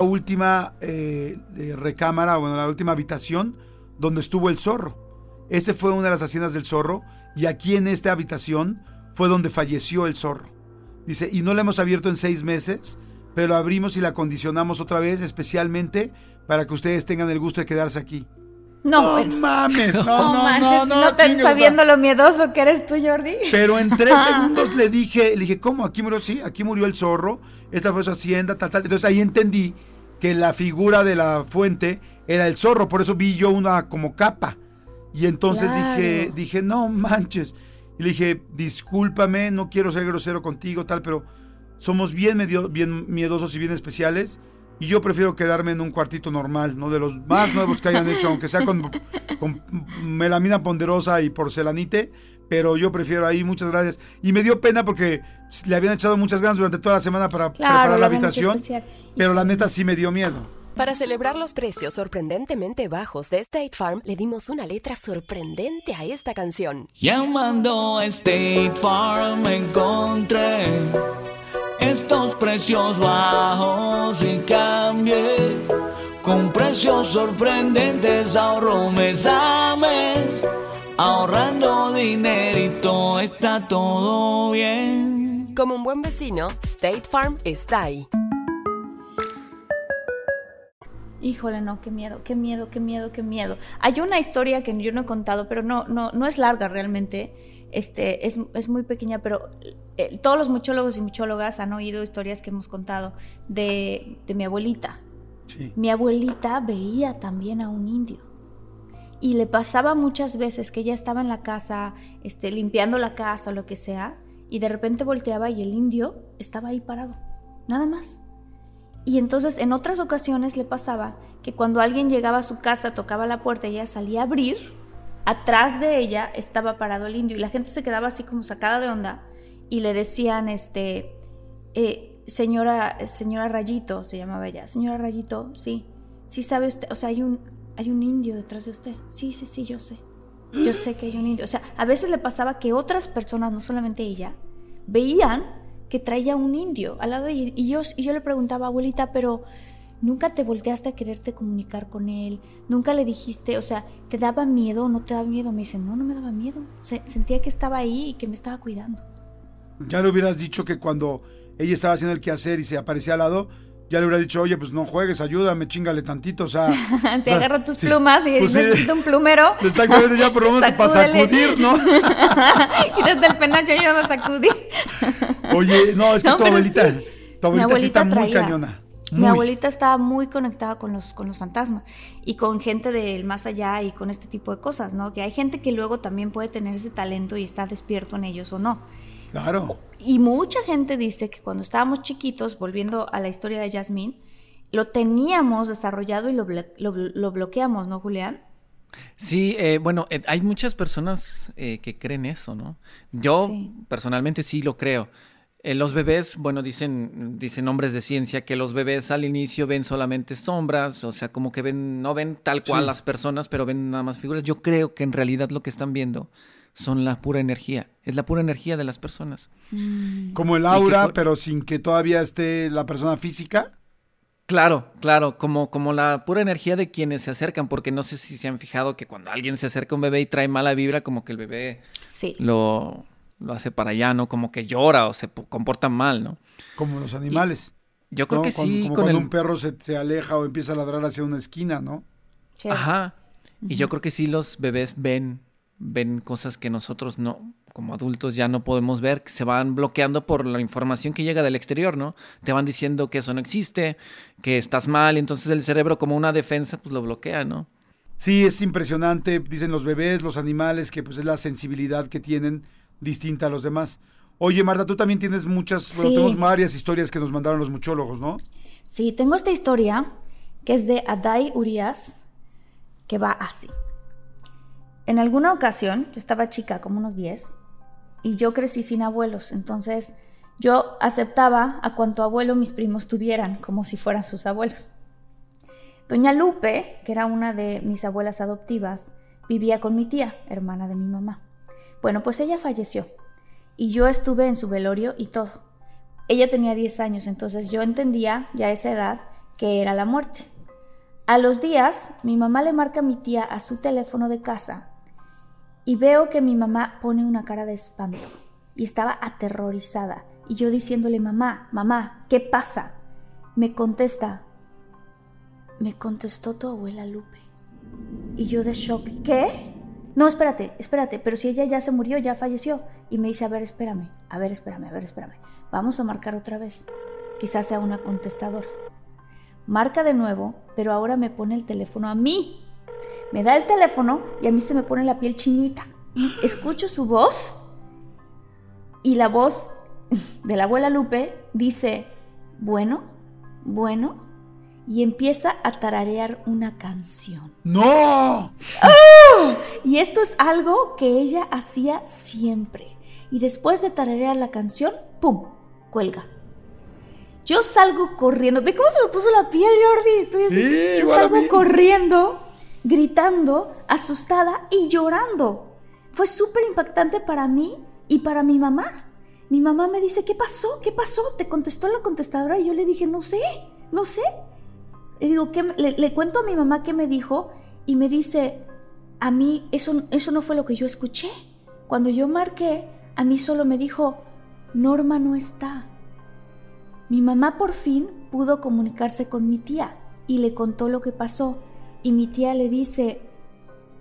Última eh, eh, recámara, bueno, la última habitación donde estuvo el zorro. Ese fue una de las haciendas del zorro y aquí en esta habitación fue donde falleció el zorro. Dice, y no la hemos abierto en seis meses, pero abrimos y la acondicionamos otra vez especialmente para que ustedes tengan el gusto de quedarse aquí. No, bueno. mames, no, No, no, manches, no, no, no o sea, sabiendo lo miedoso que eres tú, Jordi. pero en tres segundos le dije, le dije, ¿cómo? Aquí murió, sí, aquí murió el zorro, esta fue su hacienda, tal, tal. Entonces ahí entendí que la figura de la fuente era el zorro, por eso vi yo una como capa. Y entonces dije, dije, no manches. Y le dije, discúlpame, no quiero ser grosero contigo, tal, pero somos bien, medio, bien miedosos y bien especiales. Y yo prefiero quedarme en un cuartito normal, ¿no? De los más nuevos que hayan hecho, aunque sea con, con melamina ponderosa y porcelanite. Pero yo prefiero ahí, muchas gracias. Y me dio pena porque le habían echado muchas ganas durante toda la semana para preparar la habitación. Pero la neta sí me dio miedo. Para celebrar los precios sorprendentemente bajos de State Farm, le dimos una letra sorprendente a esta canción. Llamando a State Farm encontré estos precios bajos y cambié con precios sorprendentes ahorro mes a mes ahorrando dinerito está todo bien Como un buen vecino, State Farm está ahí. Híjole, no, qué miedo, qué miedo, qué miedo, qué miedo. Hay una historia que yo no he contado, pero no, no, no es larga realmente. Este, es, es muy pequeña, pero eh, todos los muchólogos y muchólogas han oído historias que hemos contado de, de mi abuelita. Sí. Mi abuelita veía también a un indio. Y le pasaba muchas veces que ella estaba en la casa, este, limpiando la casa o lo que sea, y de repente volteaba y el indio estaba ahí parado. Nada más. Y entonces en otras ocasiones le pasaba que cuando alguien llegaba a su casa, tocaba la puerta y ella salía a abrir, atrás de ella estaba parado el indio y la gente se quedaba así como sacada de onda y le decían, este, eh, señora, señora Rayito, se llamaba ella, señora Rayito, sí, sí sabe usted, o sea, hay un, hay un indio detrás de usted. Sí, sí, sí, yo sé. Yo sé que hay un indio. O sea, a veces le pasaba que otras personas, no solamente ella, veían que traía un indio al lado de ella. Y yo, y yo le preguntaba, abuelita, pero nunca te volteaste a quererte comunicar con él, nunca le dijiste, o sea, ¿te daba miedo o no te daba miedo? Me dice, no, no me daba miedo. Se- sentía que estaba ahí y que me estaba cuidando. Ya le hubieras dicho que cuando ella estaba haciendo el quehacer y se aparecía al lado, ya le hubiera dicho, oye, pues no juegues, ayúdame, chingale tantito, o sea. Te o sea, agarra tus sí. plumas y Pues sí. necesito un plumero. Exactamente, ya por lo menos para sacudir, ¿no? Quítate el penacho y yo me a sacudir. Oye, no, es que No, tu abuelita, sí. tu abuelita, sí está muy traía- Mi abuelita estaba muy conectada con los, con los fantasmas y con gente del más allá y con este tipo de cosas, ¿no? Que hay gente que luego también puede tener ese talento y está despierto en ellos o no. Claro. Y mucha gente dice que cuando estábamos chiquitos, volviendo a la historia de Yasmín, lo teníamos desarrollado y lo, blo- lo- lo bloqueamos, ¿no, Julián? Sí, eh, bueno, eh, hay muchas personas eh, que creen eso, ¿no? Yo Sí. personalmente sí lo creo. Eh, los bebés, bueno, dicen, dicen hombres de ciencia que los bebés al inicio ven solamente sombras, o sea, como que ven, no ven tal cual Sí. las personas, pero ven nada más figuras. Yo creo que en realidad lo que están viendo son la pura energía, es la pura energía de las personas. Como el aura, pero sin que todavía esté la persona física. Claro, claro, como, como la pura energía de quienes se acercan, porque no sé si se han fijado que cuando alguien se acerca a un bebé y trae mala vibra, como que el bebé Sí. lo, lo hace para allá, ¿no? Como que llora o se po- comporta mal, ¿no? Como los animales. Yo creo ¿no? que sí, como con cuando el... un perro se, se aleja o empieza a ladrar hacia una esquina, ¿no? Sí. Ajá. Y yo creo que sí los bebés ven, ven cosas que nosotros no, como adultos ya no podemos ver, que se van bloqueando por la información que llega del exterior, ¿no? Te van diciendo que eso no existe, que estás mal, y entonces el cerebro como una defensa, pues lo bloquea, ¿no? Sí, es impresionante, dicen los bebés, los animales, que pues es la sensibilidad que tienen distinta a los demás. Oye, Marta, tú también tienes muchas, bueno, Sí. tenemos varias historias que nos mandaron los muchólogos, ¿no? Sí, tengo esta historia que es de Adai Urias, que va así. En alguna ocasión, yo estaba chica, como unos 10, y yo crecí sin abuelos, entonces yo aceptaba a cuanto abuelo mis primos tuvieran, como si fueran sus abuelos. Doña Lupe, que era una de mis abuelas adoptivas, vivía con mi tía, hermana de mi mamá. Bueno, pues ella falleció y yo estuve en su velorio y todo. Ella tenía 10 años, entonces yo entendía ya a esa edad que era la muerte. A los días, mi mamá le marca a mi tía a su teléfono de casa y veo que mi mamá pone una cara de espanto y estaba aterrorizada. Y yo diciéndole, mamá, mamá, ¿qué pasa? Me contesta, me contestó tu abuela Lupe. Y yo de shock, ¿qué? No, espérate, espérate, pero si ella ya se murió, ya falleció. Y me dice, a ver, espérame, a ver, espérame, a ver, espérame. Vamos a marcar otra vez. Quizás sea una contestadora. Marca de nuevo, pero ahora me pone el teléfono a mí. Me da el teléfono y a mí se me pone la piel chinita. Escucho su voz y la voz de la abuela Lupe dice, bueno, bueno, y empieza a tararear una canción. ¡No! Y esto es algo que ella hacía siempre. Y después de tararear la canción, ¡pum! Cuelga. Yo salgo corriendo. ¿Ve cómo se me puso la piel, Jordi? Sí, Yo salgo corriendo, gritando, asustada y llorando. Fue súper impactante para mí y para mi mamá. Mi mamá me dice, ¿qué pasó? ¿Qué pasó? Te contestó la contestadora y yo le dije, no sé, no sé. Le digo, ¿qué me- le, le cuento a mi mamá qué me dijo y me dice, a mí eso, eso no fue lo que yo escuché. Cuando yo marqué, a mí solo me dijo, Norma no está. Mi mamá por fin pudo comunicarse con mi tía y le contó lo que pasó. Y mi tía le dice,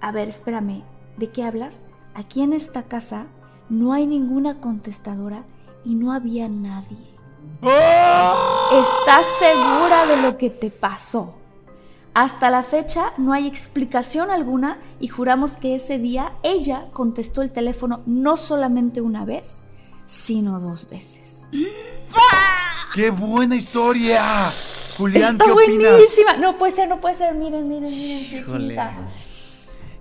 a ver, espérame, ¿de qué hablas? Aquí en esta casa no hay ninguna contestadora y no había nadie. ¿Estás segura de lo que te pasó? Hasta la fecha no hay explicación alguna y juramos que ese día ella contestó el teléfono no solamente una vez, sino dos veces. ¡Qué buena historia! Julián, Está ¿qué opinas? buenísima. No puede ser, no puede ser. Miren, miren, miren, qué.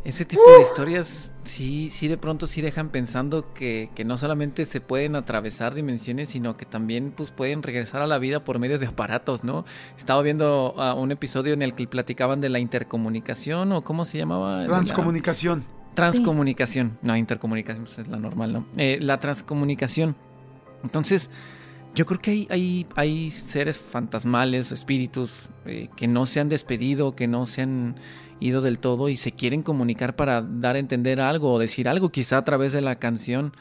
Ese tipo de historias sí, sí de pronto sí dejan pensando que, que no solamente se pueden atravesar dimensiones, sino que también pues pueden regresar a la vida por medio de aparatos, ¿no? Estaba viendo ah, un episodio en el que platicaban de la intercomunicación o cómo se llamaba. La- Transcomunicación. Transcomunicación. No, intercomunicación pues, es la normal, ¿no? Eh, la transcomunicación. Entonces, yo creo que hay, hay, hay seres fantasmales, espíritus eh, que no se han despedido, que no se han ido del todo y se quieren comunicar para dar a entender algo o decir algo. Quizá a través de la canción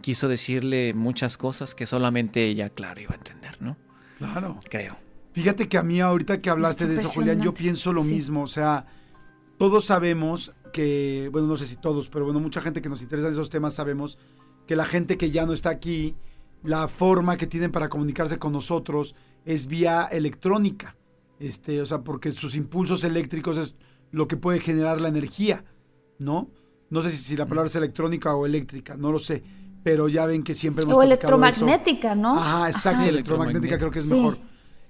quiso decirle muchas cosas que solamente ella, claro, iba a entender, ¿no? Claro. Creo. Fíjate que a mí ahorita que hablaste de eso, Julián, yo pienso lo Sí. mismo. O sea, todos sabemos que, bueno, no sé si todos, pero bueno, mucha gente que nos interesa en esos temas sabemos que la gente que ya no está aquí, la forma que tienen para comunicarse con nosotros es vía electrónica. Este, o sea, porque sus impulsos eléctricos es lo que puede generar la energía, ¿no? No sé si, si la palabra es electrónica o eléctrica, no lo sé. Pero ya ven que siempre hemos O eso. electromagnética, ¿no? Ajá, exacto, Ajá. electromagnética creo que es Sí. mejor.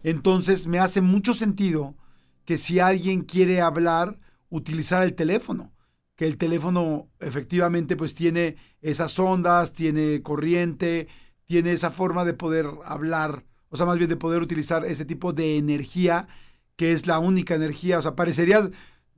Entonces, me hace mucho sentido que si alguien quiere hablar, utilizar el teléfono. Que el teléfono efectivamente pues tiene esas ondas, tiene corriente, tiene esa forma de poder hablar, o sea, más bien de poder utilizar ese tipo de energía que es la única energía. O sea, parecería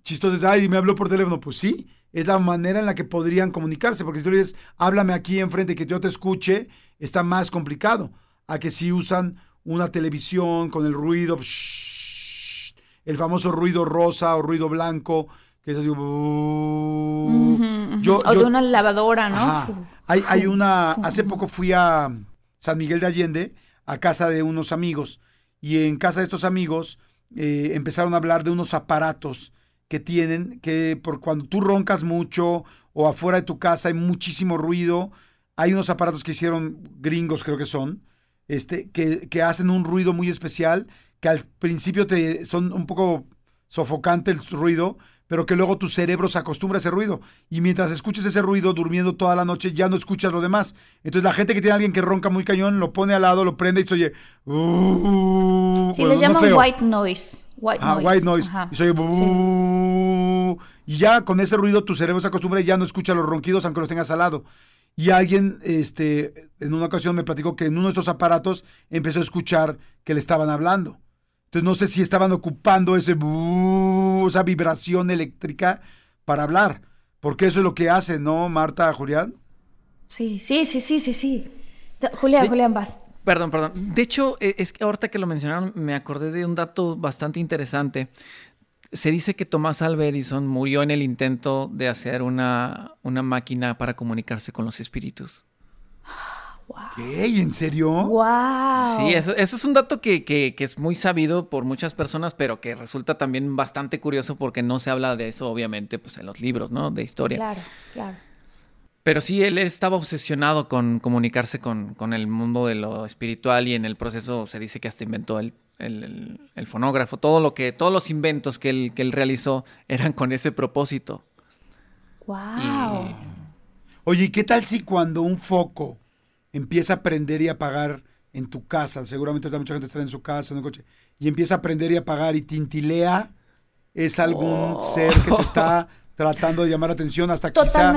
chistoso, ay, me habló por teléfono. Pues sí, es la manera en la que podrían comunicarse, porque si tú le dices, háblame aquí enfrente que yo te escuche, está más complicado. A que si usan una televisión con el ruido, shhh, el famoso ruido rosa o ruido blanco, que es así. Yo- o yo- de una lavadora, ¿no? Ajá. Hay, una, hace poco fui a San Miguel de Allende, a casa de unos amigos, y en casa de estos amigos eh, empezaron a hablar de unos aparatos que tienen, que por cuando tú roncas mucho o afuera de tu casa hay muchísimo ruido, hay unos aparatos que hicieron gringos, creo que son, este, que, que hacen un ruido muy especial, que al principio te son un poco sofocante el ruido, pero que luego tu cerebro se acostumbra a ese ruido. Y mientras escuches ese ruido durmiendo toda la noche, ya no escuchas lo demás. Entonces la gente que tiene a alguien que ronca muy cañón, lo pone al lado, lo prende y se oye... "Uh", Sí, le llaman white noise. White Ah, noise. white noise. Ajá. Y. "Uh", Y ya con ese ruido tu cerebro se acostumbra y ya no escucha los ronquidos aunque los tengas al lado. Y alguien, este, en una ocasión me platicó que en uno de estos aparatos empezó a escuchar que le estaban hablando. Entonces no sé si estaban ocupando ese esa vibración eléctrica para hablar. Porque eso es lo que hace, ¿no, Marta, Julián? Sí, sí, sí, sí, sí, sí. Julián, De- Julián, vas. Perdón, perdón. De hecho, eh, es que ahorita que lo mencionaron, me acordé de un dato bastante interesante. Se dice que Tomás Alva Edison murió en el intento de hacer una, una máquina para comunicarse con los espíritus. ¿Qué? ¿En serio? Wow. Sí, eso, eso es un dato que, que- que es muy sabido por muchas personas, pero que resulta también bastante curioso porque no se habla de eso, obviamente, pues en los libros, ¿no? De historia. Claro, claro. Pero sí, él estaba obsesionado con comunicarse con, con el mundo de lo espiritual y en el proceso se dice que hasta inventó el, el- el- el fonógrafo. Todo lo que, todos los inventos que él, que él realizó eran con ese propósito. Wow. Oye, ¿y qué tal si cuando un foco empieza a prender y apagar en tu casa, seguramente ahorita mucha gente está en su casa, en un coche, y empieza a prender y apagar y tintilea, es algún ser que te está tratando de llamar la atención hasta quizá...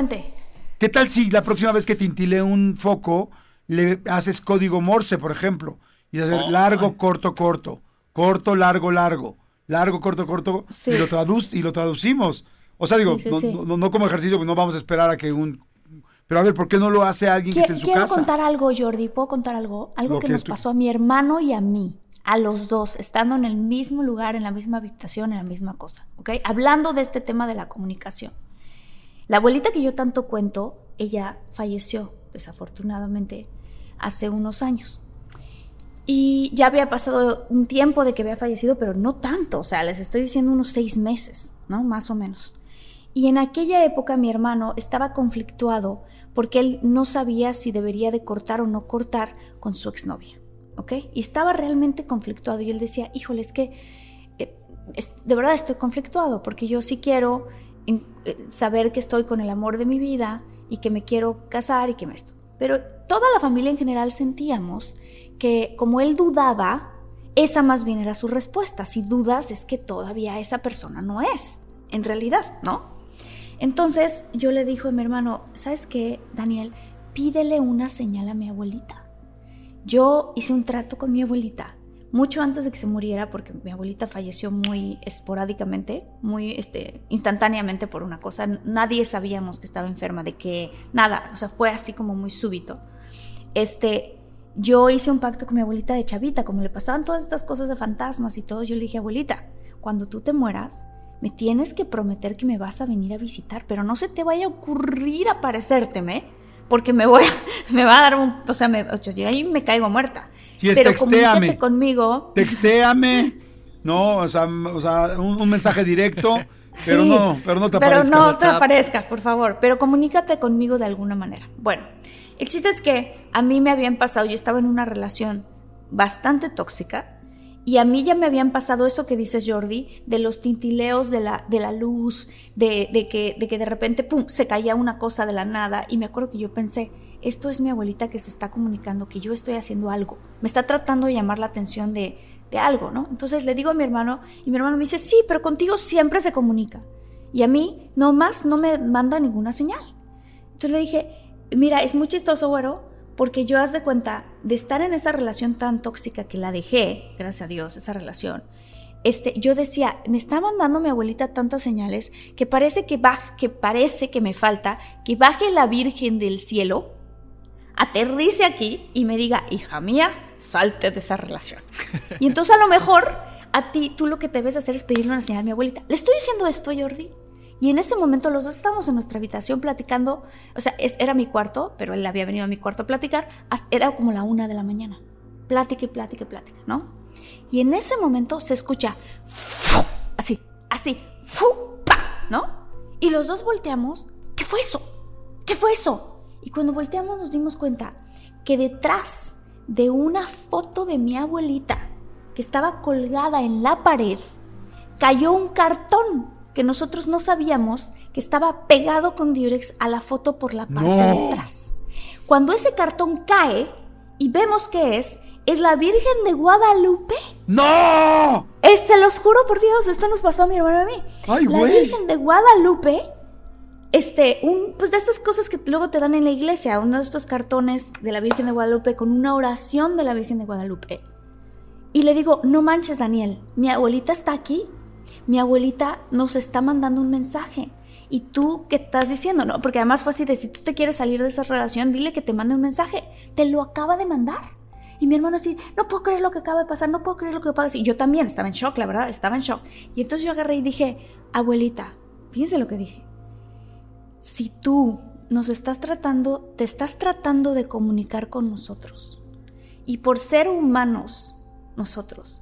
¿Qué tal si la próxima vez que tintilee un foco le haces código Morse, por ejemplo? Y hacer largo, corto, corto, corto, largo, largo, largo, corto, corto, Sí. y, lo traduc y lo traducimos. O sea, digo, Sí, sí, no, sí. no- no como ejercicio, pues no vamos a esperar a que un... Pero a ver, ¿por qué no lo hace alguien que esté en su Quiero casa? contar algo, Jordi. ¿Puedo contar algo? Algo Lo que, que nos tú- pasó a mi hermano y a mí, a los dos, estando en el mismo lugar, en la misma habitación, en la misma cosa. ¿Ok? Hablando de este tema de la comunicación. La abuelita que yo tanto cuento, ella falleció, desafortunadamente, hace unos años. Y ya había pasado un tiempo de que había fallecido, pero no tanto, o sea, les estoy diciendo unos seis meses, ¿no? Más o menos. Y en aquella época mi hermano estaba conflictuado porque él no sabía si debería de cortar o no cortar con su exnovia, ¿ok? Y estaba realmente conflictuado y él decía, híjole, es que eh, es- de verdad estoy conflictuado porque yo sí quiero eh, saber que estoy con el amor de mi vida y que me quiero casar y que me esto. Pero toda la familia en general sentíamos que como él dudaba, esa más bien era su respuesta. Si dudas es que todavía esa persona no es, en realidad, ¿no? Entonces yo le dijo a mi hermano, ¿sabes qué, Daniel? Pídele una señal a mi abuelita. Yo hice un trato con mi abuelita mucho antes de que se muriera, porque mi abuelita falleció muy esporádicamente, muy este, instantáneamente por una cosa. Nadie sabíamos que estaba enferma, de que nada, o sea, fue así como muy súbito. Este, yo hice un pacto con mi abuelita de chavita, como le pasaban todas estas cosas de fantasmas y todo, yo le dije, abuelita, cuando tú te mueras, me tienes que prometer que me vas a venir a visitar, pero no se te vaya a ocurrir aparecérteme, porque me voy, a- me va a dar un, o sea, me, o sea, yo ahí me caigo muerta. Sí, es pero textéame. comunícate conmigo. Textéame. No, o sea, o sea un, un mensaje directo, pero Sí, no, pero no te Pero aparezcas. no te aparezcas, por favor. Pero comunícate conmigo de alguna manera. Bueno, el chiste es que a mí me habían pasado, yo estaba en una relación bastante tóxica y a mí ya me habían pasado eso que dices Jordi, de los tintileos de la, de la luz, de, de que, de que de repente, pum, se caía una cosa de la nada y me acuerdo que yo pensé, esto es mi abuelita que se está comunicando, que yo estoy haciendo algo, me está tratando de llamar la atención de, de algo, ¿no? Entonces le digo a mi hermano y mi hermano me dice, sí, pero contigo siempre se comunica. Y a mí nomás no me manda ninguna señal. Entonces le dije, mira, es muy chistoso, güero, porque yo haz de cuenta de estar en esa relación tan tóxica que la dejé, gracias a Dios, esa relación. Este, yo decía, me está mandando mi abuelita tantas señales que parece que baja, que parece que me falta que baje la Virgen del cielo, aterrice aquí y me diga, hija mía, salte de esa relación. Y entonces a lo mejor a ti, tú lo que debes hacer es pedirle una señal a mi abuelita. ¿Le estoy diciendo esto, Jordi? Y en ese momento los dos estábamos en nuestra habitación platicando, o sea, era mi cuarto, pero él había venido a mi cuarto a platicar, era como la una de la mañana. Plática y plática y plática, ¿no? Y en ese momento se escucha así, así. ¿no? Y los dos volteamos, ¿qué fue eso? ¿Qué fue eso? Y cuando volteamos nos dimos cuenta que detrás de una foto de mi abuelita que estaba colgada en la pared, cayó un cartón que nosotros no sabíamos que estaba pegado con diurex a la foto por la parte No. de atrás. Cuando ese cartón cae y vemos que es, es la Virgen de Guadalupe. ¡No! Es, se los juro por Dios, esto nos pasó a mi hermano y a mí. Ay, la. Virgen de Guadalupe, este, un, pues de estas cosas que luego te dan en la iglesia, uno de estos cartones de la Virgen de Guadalupe con una oración de la Virgen de Guadalupe. Y le digo, no manches, Daniel, mi abuelita está aquí. Mi abuelita nos está mandando un mensaje. ¿Y tú qué estás diciendo? No, porque además fue así de si tú te quieres salir de esa relación, dile que te mande un mensaje. Te lo acaba de mandar. Y mi hermano así, no puedo creer lo que acaba de pasar, no puedo creer lo que pasar. Y yo también estaba en shock, la verdad, estaba en shock. Y entonces yo agarré y dije, abuelita, fíjense lo que dije. Si tú nos estás tratando, te estás tratando de comunicar con nosotros. Y por ser humanos, nosotros,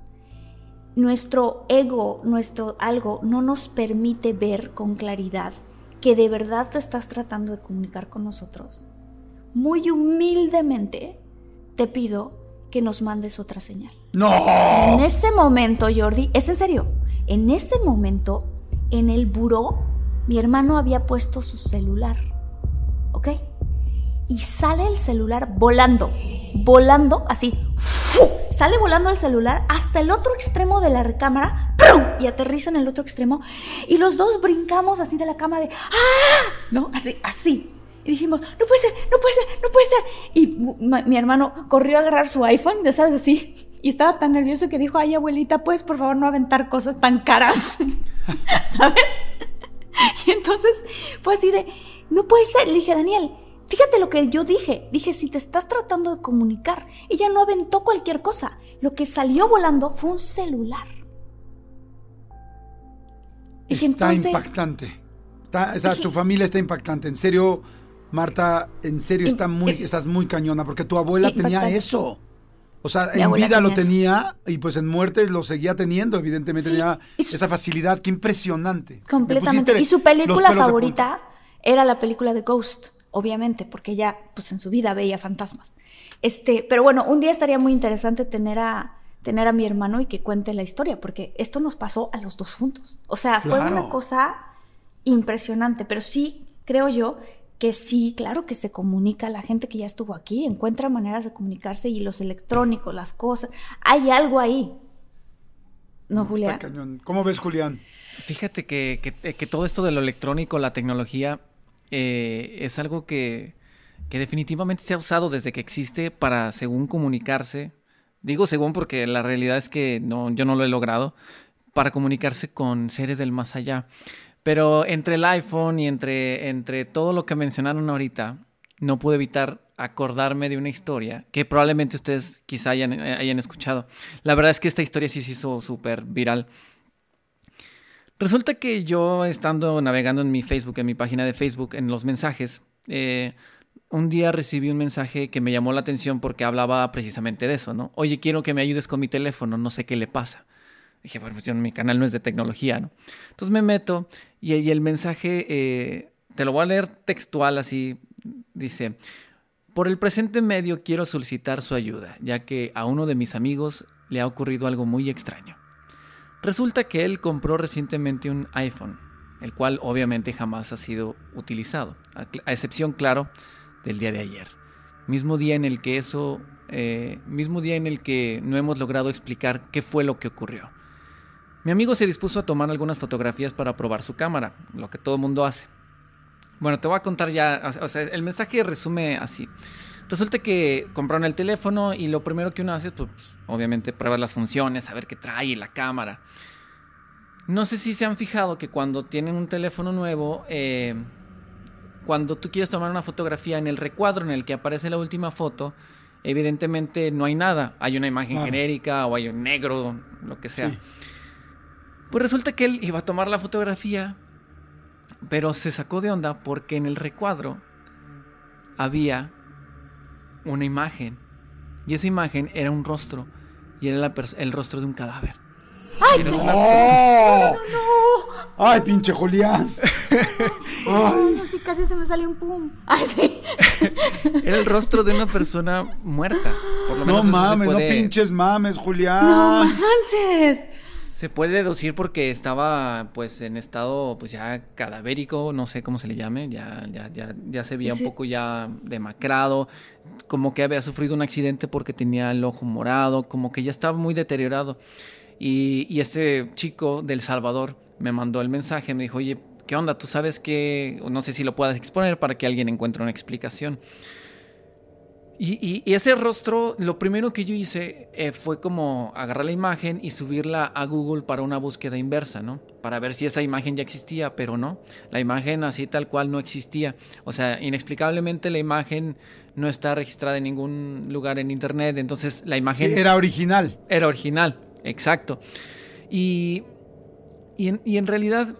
nuestro ego, nuestro algo, no nos permite ver con claridad que de verdad te estás tratando de comunicar con nosotros. Muy humildemente te pido que nos mandes otra señal. ¡No! En ese momento, Jordi, es en serio, en ese momento, en el buró, mi hermano había puesto su celular. ¿Ok? Y sale el celular volando, volando así. Sale volando el celular hasta el otro extremo de la recámara y aterriza en el otro extremo. Y los dos brincamos así de la cama de ¡Ah! ¿No? Así, así. Y dijimos, no puede ser, no puede ser, no puede ser. Y mi, hermano corrió a agarrar su iPhone, ya sabes, así. Y estaba tan nervioso que dijo, ay, abuelita, ¿puedes por favor no aventar cosas tan caras? ¿Saben? Y entonces fue así de, no puede ser. Le dije, Daniel, fíjate lo que yo dije. Dije, si te estás tratando de comunicar, ella no aventó cualquier cosa. Lo que salió volando fue un celular. Dije, Está entonces- impactante. Está- o sea, tu familia está impactante. En serio, Marta, en serio está muy, estás muy cañona porque tu abuela tenía eso. O sea, Mi en vida lo tenía eso. y pues en muerte lo seguía teniendo, evidentemente Sí, tenía su- esa facilidad, qué impresionante. Me Completamente. Y su película favorita era la película de Ghost, obviamente, porque ella, pues en su vida veía fantasmas. Este, pero bueno, un día estaría muy interesante tener a tener a mi hermano y que cuente la historia, porque esto nos pasó a los dos juntos. O sea, fue Claro. una cosa impresionante, pero sí creo yo que sí, claro que se comunica, la gente que ya estuvo aquí encuentra maneras de comunicarse y los electrónicos, las cosas, hay algo ahí. ¿No, Está Julián? cañón. ¿Cómo ves, Julián? Fíjate que, que- que todo esto de lo electrónico, la tecnología, eh, es algo que, que definitivamente se ha usado desde que existe para, según comunicarse, digo según porque la realidad es que no, yo no lo he logrado, para comunicarse con seres del más allá. Pero entre el iPhone y entre, entre todo lo que mencionaron ahorita, no pude evitar acordarme de una historia que probablemente ustedes quizá hayan, hayan escuchado. La verdad es que esta historia sí se hizo súper viral. Resulta que yo estando navegando en mi Facebook, en mi página de Facebook, en los mensajes, eh, un día recibí un mensaje que me llamó la atención porque hablaba precisamente de eso, ¿no? Oye, quiero que me ayudes con mi teléfono, no sé qué le pasa. Dije, bueno, pues yo, mi canal no es de tecnología, ¿no? Entonces me meto y, y el mensaje, eh, te lo voy a leer textual así, dice, por el presente medio quiero solicitar su ayuda, ya que a uno de mis amigos le ha ocurrido algo muy extraño. Resulta que él compró recientemente un iPhone, el cual obviamente jamás ha sido utilizado, a, excepción, claro, del día de ayer. Mismo día en el que eso, eh, mismo día en el que no hemos logrado explicar qué fue lo que ocurrió. Mi amigo se dispuso a tomar algunas fotografías para probar su cámara, lo que todo mundo hace. Bueno, te voy a contar ya, o sea, el mensaje resume así. Resulta que compraron el teléfono y lo primero que uno hace es, pues, obviamente, pruebas las funciones, saber qué trae la cámara. No sé si se han fijado que cuando tienen un teléfono nuevo, eh, cuando tú quieres tomar una fotografía en el recuadro en el que aparece la última foto, evidentemente no hay nada. Hay una imagen Claro. genérica o hay un negro, lo que sea. Sí. Pues resulta que él iba a tomar la fotografía, pero se sacó de onda porque en el recuadro había una imagen. Y esa imagen era un rostro. Y era la el rostro de un cadáver. Una persona- ¡Oh! ¡Ay, pinche Julián! Ay, así casi se me salió un pum. Ay, sí. Era el rostro de una persona muerta. Por lo No menos eso mames, se puede, no pinches mames, Julián. No manches. Se puede deducir porque estaba pues en estado pues ya cadavérico, no sé cómo se le llame, ya, ya, ya, ya se veía Sí. un poco ya demacrado, como que había sufrido un accidente porque tenía el ojo morado, como que ya estaba muy deteriorado. Y, y ese chico del Salvador me mandó el mensaje, me dijo, oye, ¿qué onda? ¿Tú sabes que, no sé si lo puedas exponer para que alguien encuentre una explicación? Y, y- y ese rostro, lo primero que yo hice eh, fue como agarrar la imagen y subirla a Google para una búsqueda inversa, ¿no? Para ver si esa imagen ya existía, pero no. La imagen así tal cual no existía. O sea, inexplicablemente la imagen no está registrada en ningún lugar en internet. Entonces la imagen Era original. era original, exacto. Y, y, en, y en realidad,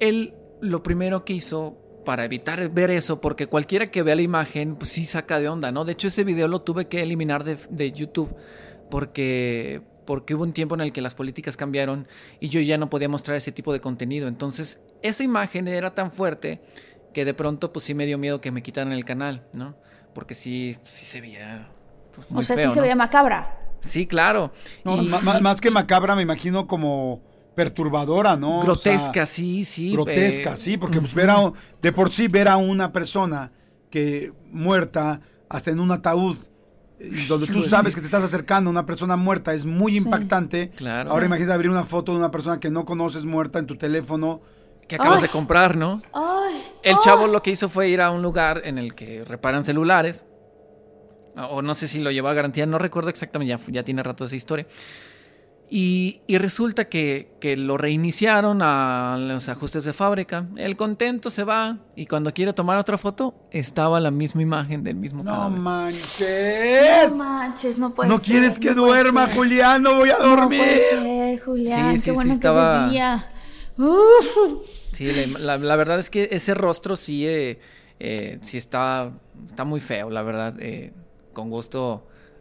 él lo primero que hizo para evitar ver eso, porque cualquiera que vea la imagen, pues sí saca de onda, ¿no? De hecho, ese video lo tuve que eliminar de, de YouTube porque, porque hubo un tiempo en el que las políticas cambiaron y yo ya no podía mostrar ese tipo de contenido. Entonces, esa imagen era tan fuerte que de pronto, pues sí me dio miedo que me quitaran el canal, ¿no? Porque sí, sí se veía pues, muy o sea, feo, sí se veía macabra. Sí, claro. No, Y- ma- más que macabra, me imagino como perturbadora, ¿no? O sea, grotesca, sí, sí. grotesca, eh, sí, porque pues, ver a- de por sí ver a una persona que muerta hasta en un ataúd donde tú sabes que te estás acercando a una persona muerta es muy impactante. Claro. Ahora imagínate abrir una foto de una persona que no conoces muerta en tu teléfono. que acabas Ay. de comprar, ¿no? Ay. El ay. chavo lo que hizo fue ir a un lugar en el que reparan celulares. O no sé si lo llevó a garantía, no recuerdo exactamente, ya, ya tiene rato esa historia. Y, y resulta que, que lo reiniciaron a los ajustes de fábrica. El contento se va y cuando quiere tomar otra foto, estaba la misma imagen del mismo No cadáver. manches. No manches, no puede No ser. quieres que no duerma. Julián, no voy a No dormir. puede ser, Julián. Sí, sí, Qué sí, bueno que estaba- día. Uf. Sí, la, la- la verdad es que ese rostro sí, eh, eh, sí está, está muy feo, la verdad. eh, con gusto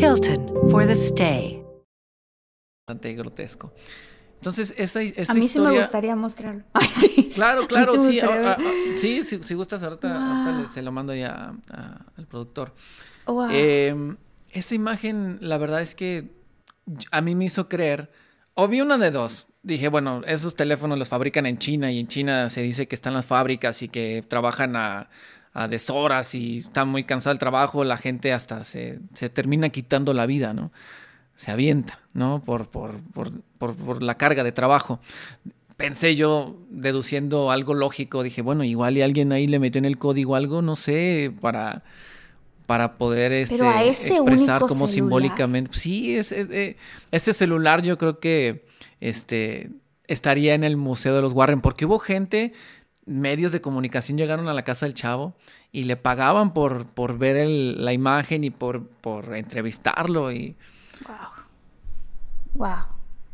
Hilton for the stay. bastante grotesco. Entonces, esa, esa A mí sí me gustaría mostrarlo. Ay, sí. Claro, claro, sí ah, ah, sí, si, si gustas, ahorita, ahorita Wow. le- se lo mando ya a- al productor. Wow. Eh, esa imagen, la verdad es que a mí me hizo creer, o vi una de dos. Dije, bueno, esos teléfonos los fabrican en China y en China se dice que están las fábricas y que trabajan a, a deshoras y están muy cansado del trabajo, la gente hasta se, se termina quitando la vida, ¿no? Se avienta, ¿no? Por, por, por, por, por la carga de trabajo. Pensé yo, deduciendo algo lógico, dije, bueno, igual y alguien ahí le metió en el código algo, no sé, para, para poder este, a ese expresar como celular. simbólicamente. Sí, es, es- eh, ese celular yo creo que este, estaría en el Museo de los Warren, porque hubo gente, medios de comunicación llegaron a la casa del chavo y le pagaban por, por ver el- la imagen y por, por entrevistarlo. Y, Wow.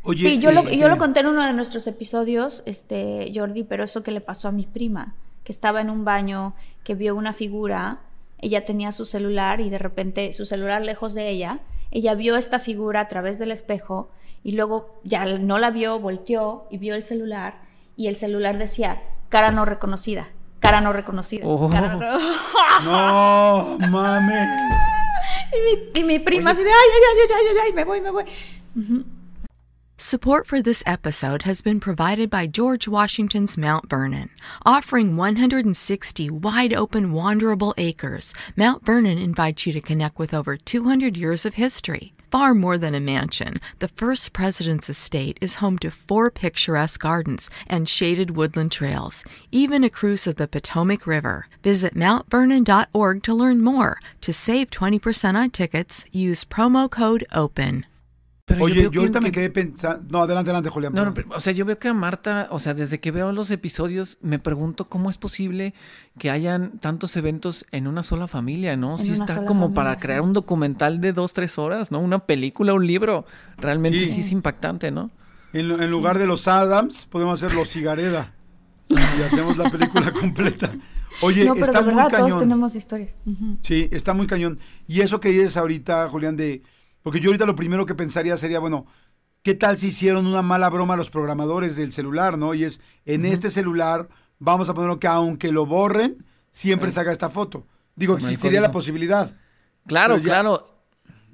Oye, sí, yo lo, este, yo lo conté en uno de nuestros episodios, este, Jordi, pero eso que le pasó a mi prima, que estaba en un baño, que vio una figura, ella tenía su celular y de repente su celular lejos de ella, ella vio esta figura a través del espejo y luego ya no la vio, volteó y vio el celular y el celular decía cara no reconocida, cara no reconocida. Oh. cara no- No mames. y, mi, y mi prima así de ay, ay, ay, ay, ay, ay, me voy, me voy. Support for this episode has been provided by George Washington's Mount Vernon. Offering 160 wide open, wanderable acres, Mount Vernon invites you to connect with over 200 years of history. Far more than a mansion, the first president's estate is home to four picturesque gardens and shaded woodland trails, even a cruise of the Potomac River. Visit mountvernon.org to learn more. To save 20% on tickets, use promo code OPEN. Pero Oye, yo que- ahorita me que- quedé pensando. No, adelante, adelante, Julián. No, no, pero, o sea, yo veo que a Marta, o sea, desde que veo los episodios, me pregunto cómo es posible que hayan tantos eventos en una sola familia, ¿no? En Sí una está sola como familia, para sí. crear un documental de dos, tres horas, ¿no? Una película, un libro. Realmente Sí. sí, es impactante, ¿no? En, lu- en lugar de los Adams, podemos hacer los Cigareda. Y hacemos la película completa. Oye, no, pero está de muy verdad todos cañón. tenemos historias. Sí, está muy cañón. Y eso que dices ahorita, Julián, de. Porque yo ahorita lo primero que pensaría sería, bueno, ¿qué tal si hicieron una mala broma a los programadores del celular, no? Y es, en este celular vamos a ponerlo que aunque lo borren, siempre Sí. saca esta foto. Digo, Como existiría la posibilidad. Claro, ya- claro.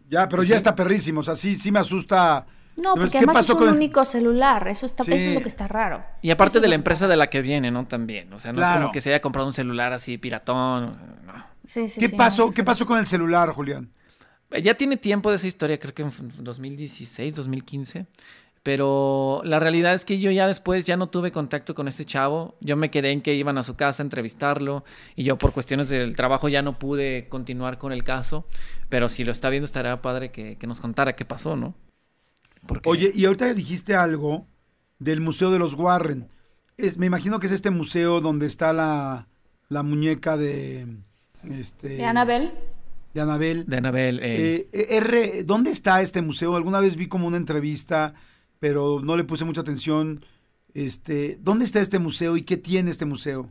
Ya, pero Sí. ya está perrísimo. O sea, sí, sí me asusta. No, porque ¿Qué además pasó es un con el- único celular. Eso, está, Sí. eso es lo que está raro. Y aparte Eso de la empresa está de la que viene, ¿no? También. O sea, no es como que se haya comprado un celular así piratón. no. Sí, sí, ¿Qué sí, pasó? no, ¿Qué pasó con el celular, Julián? Ya tiene tiempo de esa historia, creo que en 2016, 2015. Pero la realidad es que yo ya después ya no tuve contacto con este chavo. Yo me quedé en que iban a su casa a entrevistarlo y yo por cuestiones del trabajo ya no pude continuar con el caso. Pero si lo está viendo estaría padre que, que nos contara qué pasó, ¿no? Porque- Oye, y ahorita dijiste algo del Museo de los Warren. Es, me imagino que es este museo donde está la, la muñeca de... Este, De Anabel. De Anabel. de Anabel, eh, Eh, eh, R, ¿Dónde está este museo? Alguna vez vi como una entrevista, pero no le puse mucha atención. Este, ¿Dónde está este museo y qué tiene este museo?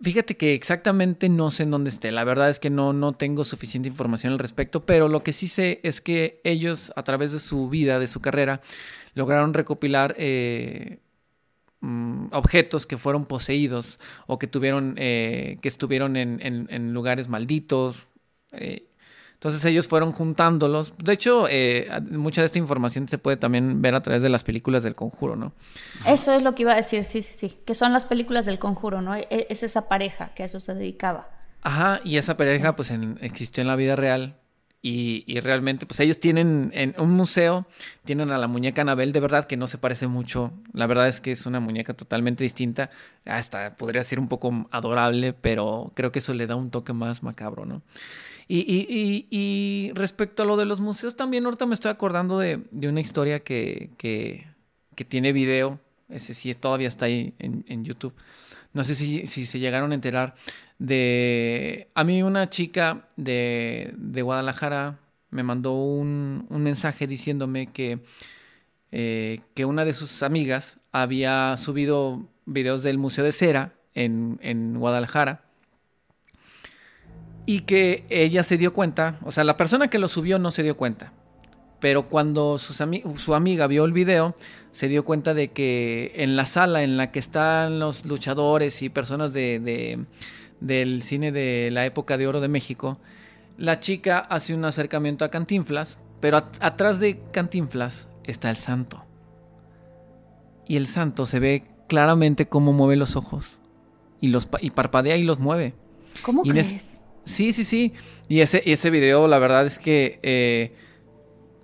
Fíjate que exactamente no sé en dónde esté. La verdad es que no, no tengo suficiente información al respecto, pero lo que sí sé es que ellos, a través de su vida, de su carrera, lograron recopilar eh, mm, objetos que fueron poseídos o que tuvieron, eh, que estuvieron en, en- en lugares malditos. Eh. entonces ellos fueron juntándolos. De hecho, eh, mucha de esta información se puede también ver a través de las películas del conjuro, ¿no? Eso es lo que iba a decir, sí, sí, sí. Que son las películas del conjuro, ¿no? E- Es esa pareja que a eso se dedicaba. Ajá, y esa pareja pues en- existió en la vida real y, y realmente pues ellos tienen en un museo, tienen a la muñeca Anabel de verdad que no se parece mucho, la verdad es que es una muñeca totalmente distinta, hasta podría ser un poco adorable, pero creo que eso le da un toque más macabro, ¿no? Y, y- y- y respecto a lo de los museos, también ahorita me estoy acordando de, una historia que, que, que tiene video. Ese sí todavía está ahí en, YouTube. No sé si, se llegaron a enterar de... A mí una chica de, Guadalajara me mandó un, un mensaje diciéndome que, eh, que una de sus amigas había subido videos del Museo de Cera en, en Guadalajara y que ella se dio cuenta, o sea, la persona que lo subió no se dio cuenta, pero cuando sus ami- su amiga vio el video, se dio cuenta de que en la sala en la que están los luchadores y personas de, de- del cine de la época de oro de México, la chica hace un acercamiento a Cantinflas, pero at- atrás de Cantinflas está el santo. Y el santo se ve claramente cómo mueve los ojos y, los, pa- y parpadea y los mueve. ¿Cómo Y crees? Sí, sí, sí. Y ese, ese video, la verdad es que eh,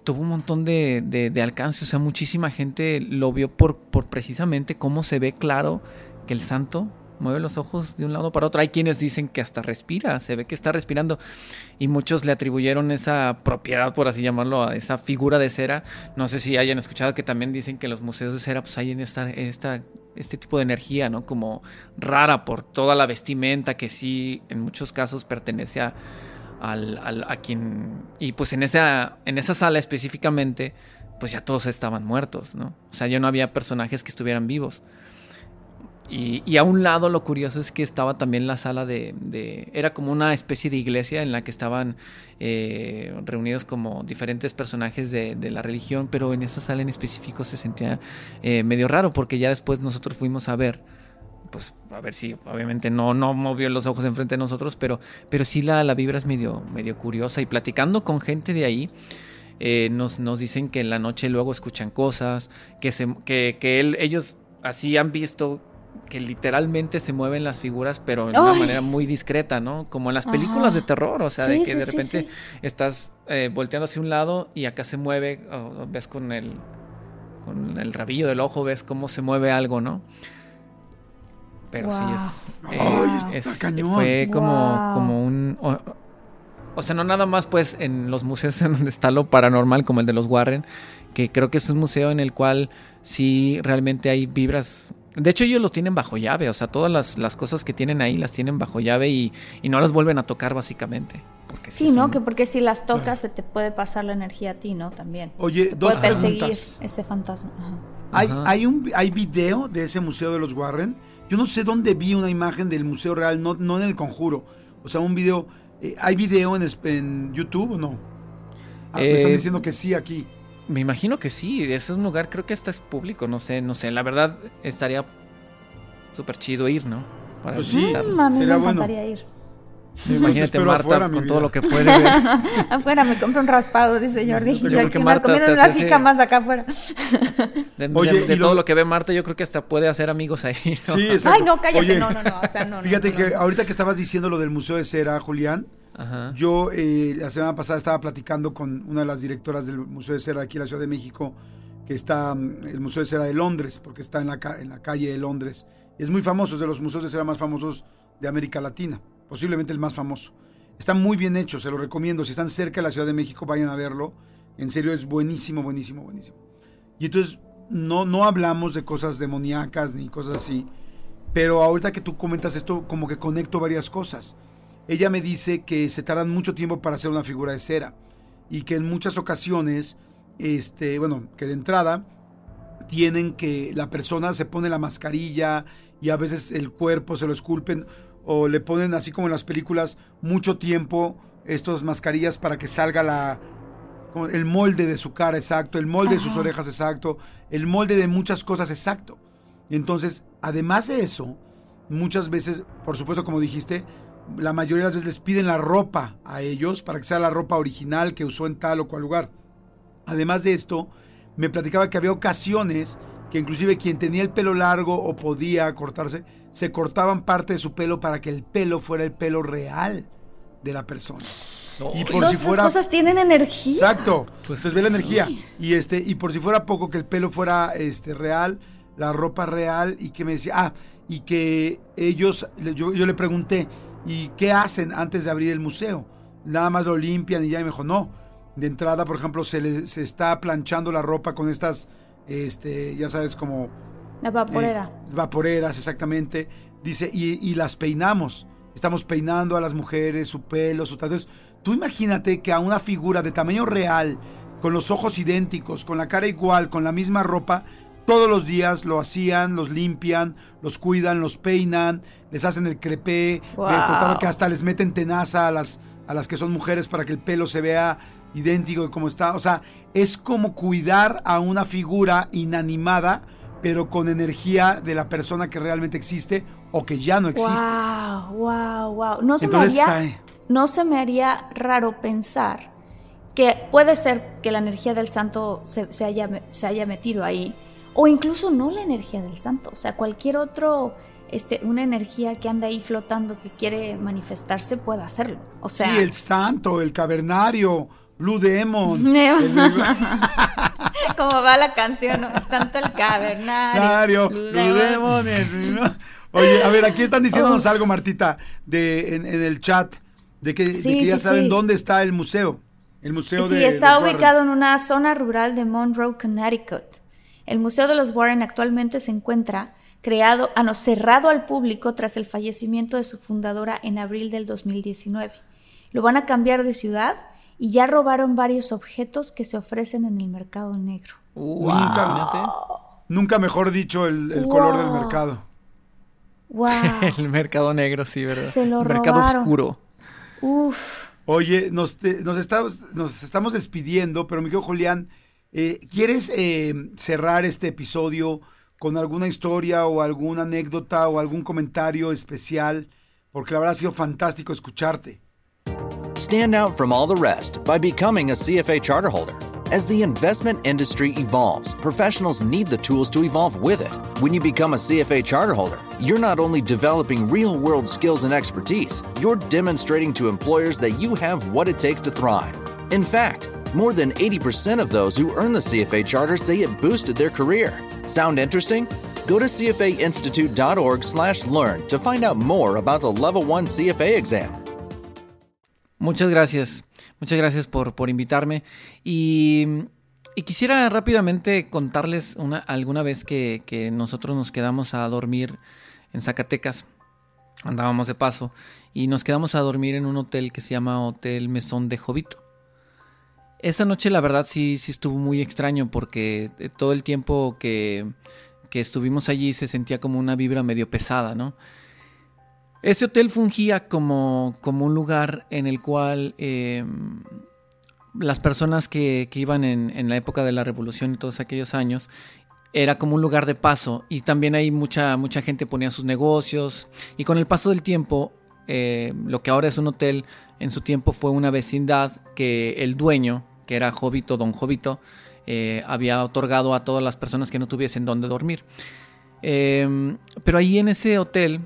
tuvo un montón de, de- de alcance. O sea, muchísima gente lo vio por, por precisamente cómo se ve claro que el santo mueve los ojos de un lado para otro. Hay quienes dicen que hasta respira, se ve que está respirando. Y muchos le atribuyeron esa propiedad, por así llamarlo, a esa figura de cera. No sé si hayan escuchado que también dicen que los museos de cera pues hay en esta, este tipo de energía, ¿no? Como rara por toda la vestimenta que sí en muchos casos pertenece a, al- a quien... Y pues en esa, en esa sala específicamente, pues ya todos estaban muertos, ¿no? O sea, ya no había personajes que estuvieran vivos. Y, y a un lado lo curioso es que estaba también la sala de... era como una especie de iglesia en la que estaban eh, reunidos como diferentes personajes de, la religión, pero en esa sala en específico se sentía eh, medio raro porque ya después nosotros fuimos a ver pues a ver si obviamente no, no movió los ojos enfrente de nosotros, pero, pero sí la, la vibra es medio, medio curiosa. Y platicando con gente de ahí, eh, nos, nos dicen que en la noche luego escuchan cosas, que, se, que, que él, ellos así han visto que literalmente se mueven las figuras, pero de una Ay. manera muy discreta, ¿no? Como en las películas Ajá. de terror, o sea, de que sí, de repente sí. estás eh, volteando hacia un lado y acá se mueve, o ves con el, con el rabillo del ojo, ves cómo se mueve algo, ¿no? Pero sí es. Ay, eh, está es- cañón. Fue como, como un. O, o sea, no nada más pues en los museos en donde está lo paranormal, como el de los Warren, que creo que es un museo en el cual sí realmente hay vibras. De hecho, ellos los tienen bajo llave, o sea, todas las, las cosas que tienen ahí las tienen bajo llave y, y no las vuelven a tocar, básicamente. Porque Sí, ¿no? un- Que porque si las tocas se te puede pasar la energía a ti, ¿no? También. Oye, Te dos puede perseguir preguntas. ese fantasma. Ajá. ¿Hay, Ajá. hay, un, ¿Hay video de ese museo de los Warren? Yo no sé dónde vi una imagen del museo real, no, no en el conjuro. O sea, un video. eh, ¿Hay video en, en YouTube o no? Ah, me están Eh, diciendo que sí aquí. Me imagino que sí, es un lugar, creo que hasta es público, no sé, no sé, la verdad estaría súper chido ir, ¿no? Para Pues sí. Mm, a mí me bueno. encantaría ir. Imagínate Espero Marta afuera, con todo lo que puede ver. afuera me compro un raspado, dice Jordi. Yo creo que Marta hasta unas hace- jicamas acá afuera. De, Oye, todo lo- que ve Marta, yo creo que hasta puede hacer amigos ahí. ¿no? Sí, exacto. Ay, no, cállate. Oye, No, no, no. O sea, no. no, Fíjate no, que no. ahorita que estabas diciendo lo del Museo de Cera, Julián, Ajá. yo eh, la semana pasada estaba platicando con una de las directoras del Museo de Cera de aquí en la Ciudad de México, que está mm, el Museo de Cera de Londres, porque está en la, calle de Londres. Es muy famoso, es de los museos de cera más famosos de América Latina, posiblemente el más famoso. Está muy bien hecho, se lo recomiendo. Si están cerca de la Ciudad de México, vayan a verlo. En serio, es buenísimo, buenísimo, buenísimo. Y entonces, no, no hablamos de cosas demoníacas ni cosas así. Pero ahorita que tú comentas esto, como que conecto varias cosas. Ella me dice que se tardan mucho tiempo para hacer una figura de cera. Y que en muchas ocasiones, este, bueno, que de entrada tienen que la persona se pone la mascarilla y a veces el cuerpo se lo esculpen o le ponen así como en las películas mucho tiempo estas mascarillas para que salga la el molde de su cara exacto, el molde de sus orejas exacto, el molde de muchas cosas exacto. Entonces, además de eso, muchas veces, por supuesto como dijiste, la mayoría de las veces les piden la ropa a ellos para que sea la ropa original que usó en tal o cual lugar. Además de esto, me platicaba que había ocasiones que inclusive quien tenía el pelo largo o podía cortarse, se cortaban parte de su pelo para que el pelo fuera el pelo real de la persona. Y por Todas si esas fuera cosas tienen energía. Exacto. Pues Entonces ve la energía. Y este, y por si fuera poco que el pelo fuera este real, la ropa real, y que me decía, ah, y que ellos, yo, yo le pregunté, ¿y qué hacen antes de abrir el museo? nada más lo limpian y ya y me dijo, no. De entrada, por ejemplo, se, le, se está planchando la ropa con estas, este, ya sabes, como La vaporera. eh, vaporeras, exactamente. Dice, y, y las peinamos. Estamos peinando a las mujeres, su pelo, su. Entonces, tú imagínate que a una figura de tamaño real, con los ojos idénticos, con la cara igual, con la misma ropa, todos los días lo hacían, los limpian, los cuidan, los peinan, les hacen el crepé. Wow. Me contaba que hasta les meten tenaza a las, a las que son mujeres para que el pelo se vea idéntico de como está. O sea, es como cuidar a una figura inanimada, pero con energía de la persona que realmente existe o que ya no existe. Wow, wow, wow. No se Entonces, me haría, ay, no se me haría raro pensar que puede ser que la energía del santo se, se haya, se haya metido ahí, o incluso no la energía del santo, o sea, cualquier otro, este, una energía que anda ahí flotando que quiere manifestarse puede hacerlo. O sea, sí, el santo, el cavernario, Blue Demon. El- como va la canción, ¿no? Santo el cavernario. Blue Blue Demon. Oye, a ver, aquí están diciéndonos algo, Martita, de, en, en el chat, de que, de Sí, que ya sí, saben dónde está el museo. El museo Sí, de está ubicado en una zona rural de Monroe, Connecticut. El Museo de los Warren actualmente se encuentra creado, ah, no, cerrado al público tras el fallecimiento de su fundadora en abril del 2019. Lo van a cambiar de ciudad y ya robaron varios objetos que se ofrecen en el mercado negro. Nunca, nunca mejor dicho el, el color del Wow. mercado. ¡Wow! El mercado negro, sí, ¿verdad? Se lo mercado robaron. oscuro. Uf. Oye, nos, te- nos, estamos, nos estamos despidiendo, pero mi querido Julián, eh, ¿quieres eh, cerrar este episodio con alguna historia o alguna anécdota o algún comentario especial? Porque la verdad ha sido fantástico escucharte. Stand out from all the rest by becoming a CFA charterholder. As the investment industry evolves, professionals need the tools to evolve with it. When you become a CFA charterholder, you're not only developing real world skills and expertise, you're demonstrating to employers that you have what it takes to thrive. In fact, more than 80% of those who earn the CFA charter say it boosted their career. Sound interesting? Go to cfainstitute.org/learn to find out more about the Level 1 CFA exam. Muchas gracias. Muchas gracias por, por invitarme. Y, y quisiera rápidamente contarles una, alguna vez que, que nosotros nos quedamos a dormir en Zacatecas. Andábamos de paso. Y nos quedamos a dormir en un hotel que se llama Hotel Mesón de Jovito. Esa noche la verdad sí, sí estuvo muy extraño porque eh, todo el tiempo que, que estuvimos allí se sentía como una vibra medio pesada, ¿no? Ese hotel fungía como, como un lugar en el cual eh, las personas que, que iban en, en la época de la revolución y todos aquellos años era como un lugar de paso y también ahí mucha, mucha gente ponía sus negocios y con el paso del tiempo eh, lo que ahora es un hotel en su tiempo fue una vecindad que el dueño que era Jovito, don Jovito eh, había otorgado a todas las personas que no tuviesen dónde dormir. Eh, pero ahí en ese hotel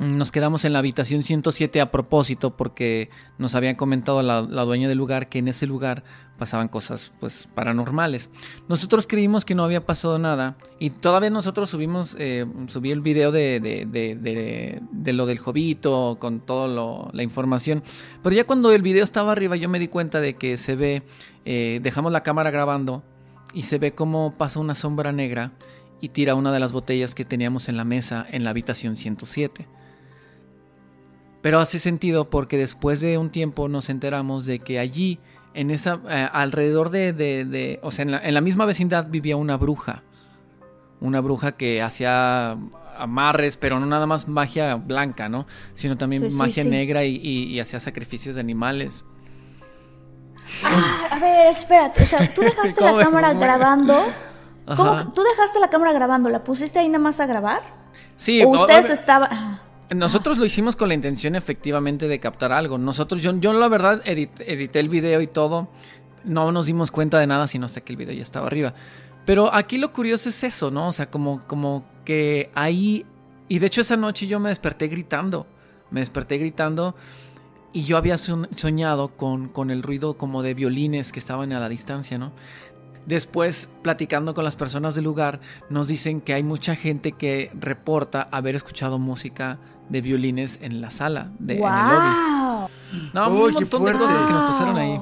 nos quedamos en la habitación 107 a propósito porque nos habían comentado la, dueña del lugar que en ese lugar pasaban cosas pues paranormales. Nosotros creímos que no había pasado nada y todavía nosotros subimos, eh, subí el video de, de, de, de- de lo del jovito con toda la información. Pero ya cuando el video estaba arriba yo me di cuenta de que se ve, eh, dejamos la cámara grabando y se ve cómo pasa una sombra negra y tira una de las botellas que teníamos en la mesa en la habitación 107. Pero hace sentido porque después de un tiempo nos enteramos de que allí, en esa, eh, alrededor de, de- de- o sea, en la, en la misma vecindad vivía una bruja. Una bruja que hacía amarres, pero no nada más magia blanca, ¿no? Sino también Sí, magia sí. negra y, y- y hacía sacrificios de animales. Ah, a ver, espérate. O sea, tú dejaste ¿Cómo la cámara grabando. ¿Cómo? ¿Tú dejaste la cámara grabando? ¿La pusiste ahí nada más a grabar? Sí, ¿O o- ustedes estaban.? Nosotros lo hicimos con la intención efectivamente de captar algo. Nosotros, yo, yo la verdad edit- edité el video y todo. No nos dimos cuenta de nada sino hasta que el video ya estaba arriba. Pero aquí lo curioso es eso, ¿no? O sea, como, como que ahí... Y de hecho esa noche yo me desperté gritando. Me desperté gritando y yo había soñado con, con el ruido como de violines que estaban a la distancia, ¿no? Después, platicando con las personas del lugar, nos dicen que hay mucha gente que reporta haber escuchado música de violines en la sala, de, en el lobby. No, Uy, un montón de cosas que nos pasaron ahí.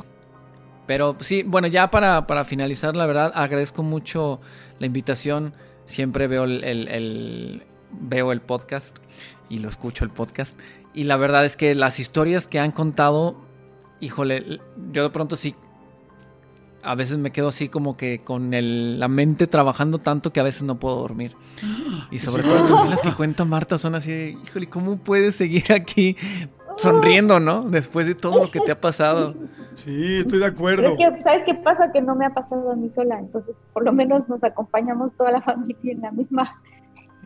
Pero sí, bueno, ya para, para finalizar, la verdad, agradezco mucho la invitación. Siempre veo el, el- el- veo el podcast y lo escucho el podcast. Y la verdad es que las historias que han contado, híjole, yo de pronto sí. A veces me quedo así como que con el- la mente trabajando tanto que a veces no puedo dormir. Y sobre Sí. todo también las que cuenta Marta son así, de, híjole, ¿cómo puedes seguir aquí sonriendo, no? Después de todo lo que te ha pasado. Sí, estoy de acuerdo. es que, ¿sabes qué pasa? Que no me ha pasado a mí sola, entonces por lo menos nos acompañamos toda la familia en la misma,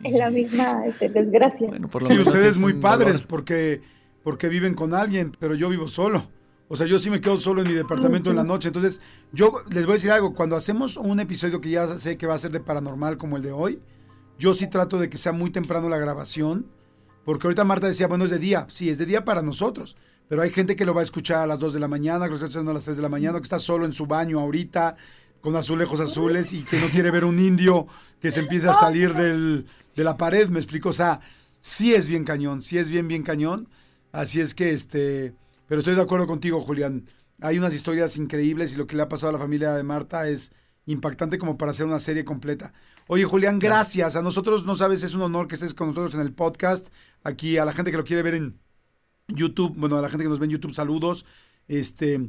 en la misma este, desgracia. Bueno, por lo Sí, menos ustedes es muy padres porque, porque viven con alguien, pero yo vivo solo. O sea, yo sí me quedo solo en mi departamento en la noche. Entonces, yo les voy a decir algo. Cuando hacemos un episodio que ya sé que va a ser de paranormal como el de hoy, yo sí trato de que sea muy temprano la grabación. Porque ahorita Marta decía, bueno, es de día. Sí, es de día para nosotros. Pero hay gente que lo va a escuchar a las 2 de la mañana, que lo está escuchando a las 3 de la mañana, que está solo en su baño ahorita, con azulejos azules y que no quiere ver un indio que se empiece a salir del, de la pared, me explico. O sea, sí es bien cañón, sí es bien, bien cañón. Así es que, este, pero estoy de acuerdo contigo, Julián. Hay unas historias increíbles y lo que le ha pasado a la familia de Marta es impactante como para hacer una serie completa. Oye, Julián, gracias. A nosotros, no sabes, es un honor que estés con nosotros en el podcast. Aquí a la gente que lo quiere ver en YouTube, bueno, a la gente que nos ve en YouTube, saludos. Este,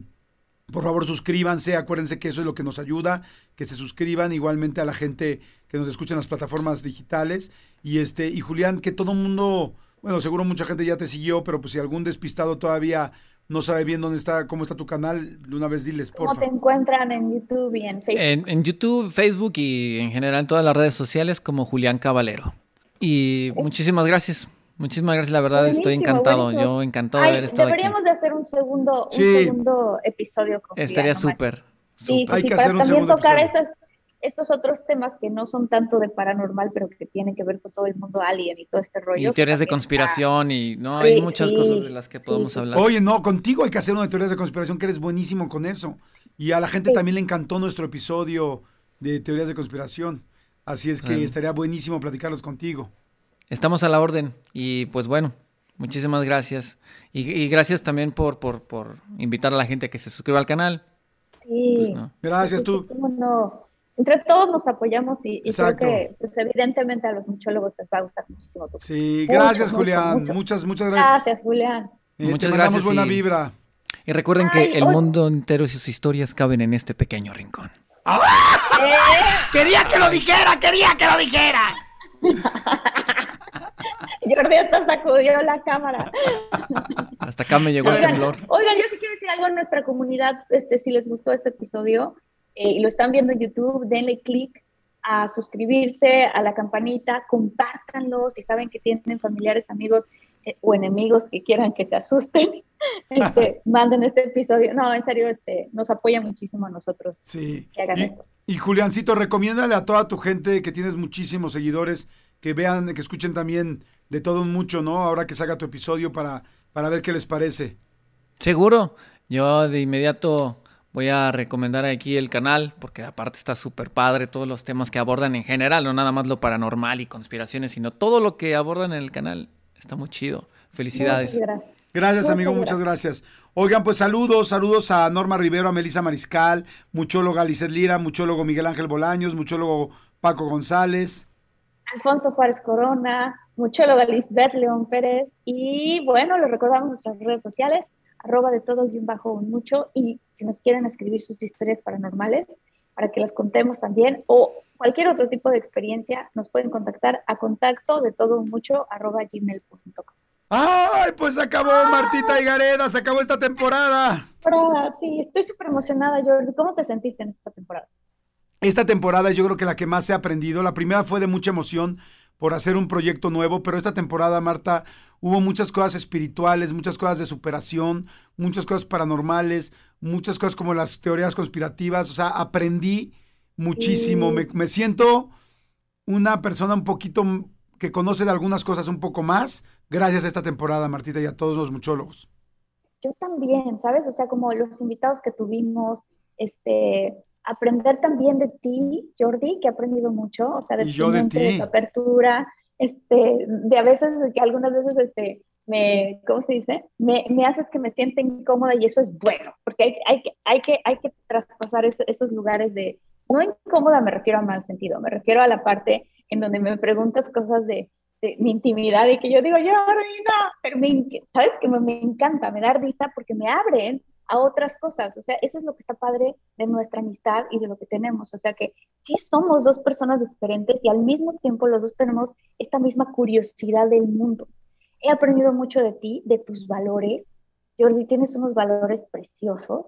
por favor, suscríbanse, acuérdense que eso es lo que nos ayuda, que se suscriban, igualmente a la gente que nos escucha en las plataformas digitales. Y este, y Julián, que todo el mundo, bueno, seguro mucha gente ya te siguió, pero pues si algún despistado todavía no sabe bien dónde está, cómo está tu canal, de una vez diles, ¿Cómo porfa. te encuentran en YouTube y en Facebook? En, en YouTube, Facebook y en general en todas las redes sociales como Julián Caballero. Y muchísimas gracias. Muchísimas gracias, la verdad estoy encantado. buenísimo. Yo encantado de haber estado aquí. deberíamos de hacer un segundo, Sí. un segundo episodio con Estaría súper. Sí, súper. Hay sí, que para hacer un también segundo tocar episodio. esas- estos otros temas que no son tanto de paranormal, pero que tienen que ver con todo el mundo alien y todo este rollo. Y teorías de conspiración y no, Sí, hay muchas sí, cosas de las que podemos sí. hablar. Oye, no, contigo hay que hacer una de teorías de conspiración, que eres buenísimo con eso. Y a la gente también le encantó nuestro episodio de teorías de conspiración. Así es que estaría buenísimo platicarlos contigo. Estamos a la orden y pues bueno, muchísimas gracias. Y, y gracias también por, por, por invitar a la gente a que se suscriba al canal. Sí. Pues no. Gracias tú. sí, cómo no. Entre todos nos apoyamos y, y creo que pues, evidentemente a los muchólogos les va a gustar muchísimo. tu- Sí, gracias mucho, Julián. mucho. Muchas, muchas gracias. Gracias, Julián. Eh, Muchas te gracias buena y- vibra. Y recuerden Ay, que el mundo entero y sus historias caben en este pequeño rincón. Quería que lo dijera, quería que lo dijera. Jordi hasta sacudió la cámara. Hasta acá me llegó el temblor. oigan, yo sí quiero decir algo en nuestra comunidad, este, si les gustó este episodio eh, y lo están viendo en YouTube, denle click a suscribirse, a la campanita, compártanlo, si saben que tienen familiares, amigos eh, o enemigos que quieran que se asusten, este, manden este episodio. No, en serio, este, nos apoya muchísimo a nosotros Sí. que hagan Y, esto. y Juliancito, recomiéndale a toda tu gente que tienes muchísimos seguidores que vean, que escuchen también de todo un mucho, ¿no? Ahora que salga tu episodio para, para ver qué les parece. Seguro, yo de inmediato voy a recomendar aquí el canal, porque aparte está súper padre todos los temas que abordan en general, no nada más lo paranormal y conspiraciones, sino todo lo que abordan en el canal. Está muy chido. Felicidades. Muchas gracias. Gracias, amigo, muchas gracias. Oigan, pues saludos, saludos a Norma Rivero, a Melisa Mariscal, muchóloga Lizeth Lira, muchólogo Miguel Ángel Bolaños, muchólogo Paco González. Alfonso Juárez Corona, muchóloga Lisbeth León Pérez y bueno, les recordamos nuestras redes sociales, arroba de todo y un bajo un mucho y si nos quieren escribir sus historias paranormales para que las contemos también o cualquier otro tipo de experiencia, nos pueden contactar a contacto de todo un mucho arroba gmail.com. ¡Ay, pues se acabó Martita y Gareda, se acabó esta temporada! Sí, estoy súper emocionada, Jordi. ¿Cómo te sentiste en esta temporada? Esta temporada yo creo que la que más he aprendido, la primera fue de mucha emoción por hacer un proyecto nuevo, pero esta temporada, Marta, hubo muchas cosas espirituales, muchas cosas de superación, muchas cosas paranormales, muchas cosas como las teorías conspirativas, o sea, aprendí muchísimo, me, me siento una persona un poquito que conoce de algunas cosas un poco más, gracias a esta temporada, Martita, y a todos los muchólogos. Yo también, ¿sabes? O sea, como los invitados que tuvimos, este, aprender también de ti, Jordi, que he aprendido mucho, o sea, de Y yo de mente, ti. de tu apertura, este, de a veces, que algunas veces, este, me, ¿cómo se dice? Me, me, haces que me sienta incómoda y eso es bueno, porque hay, hay, que, hay, que, hay que traspasar esos lugares de, no incómoda me refiero a mal sentido, me refiero a la parte en donde me preguntas cosas de, de mi intimidad y que yo digo, yo, no, pero me, ¿sabes? Que me, me, encanta, me da risa porque me abren a otras cosas, o sea, eso es lo que está padre de nuestra amistad y de lo que tenemos, o sea que sí somos dos personas diferentes y al mismo tiempo los dos tenemos esta misma curiosidad del mundo. He aprendido mucho de ti, de tus valores. Jordi, tienes unos valores preciosos.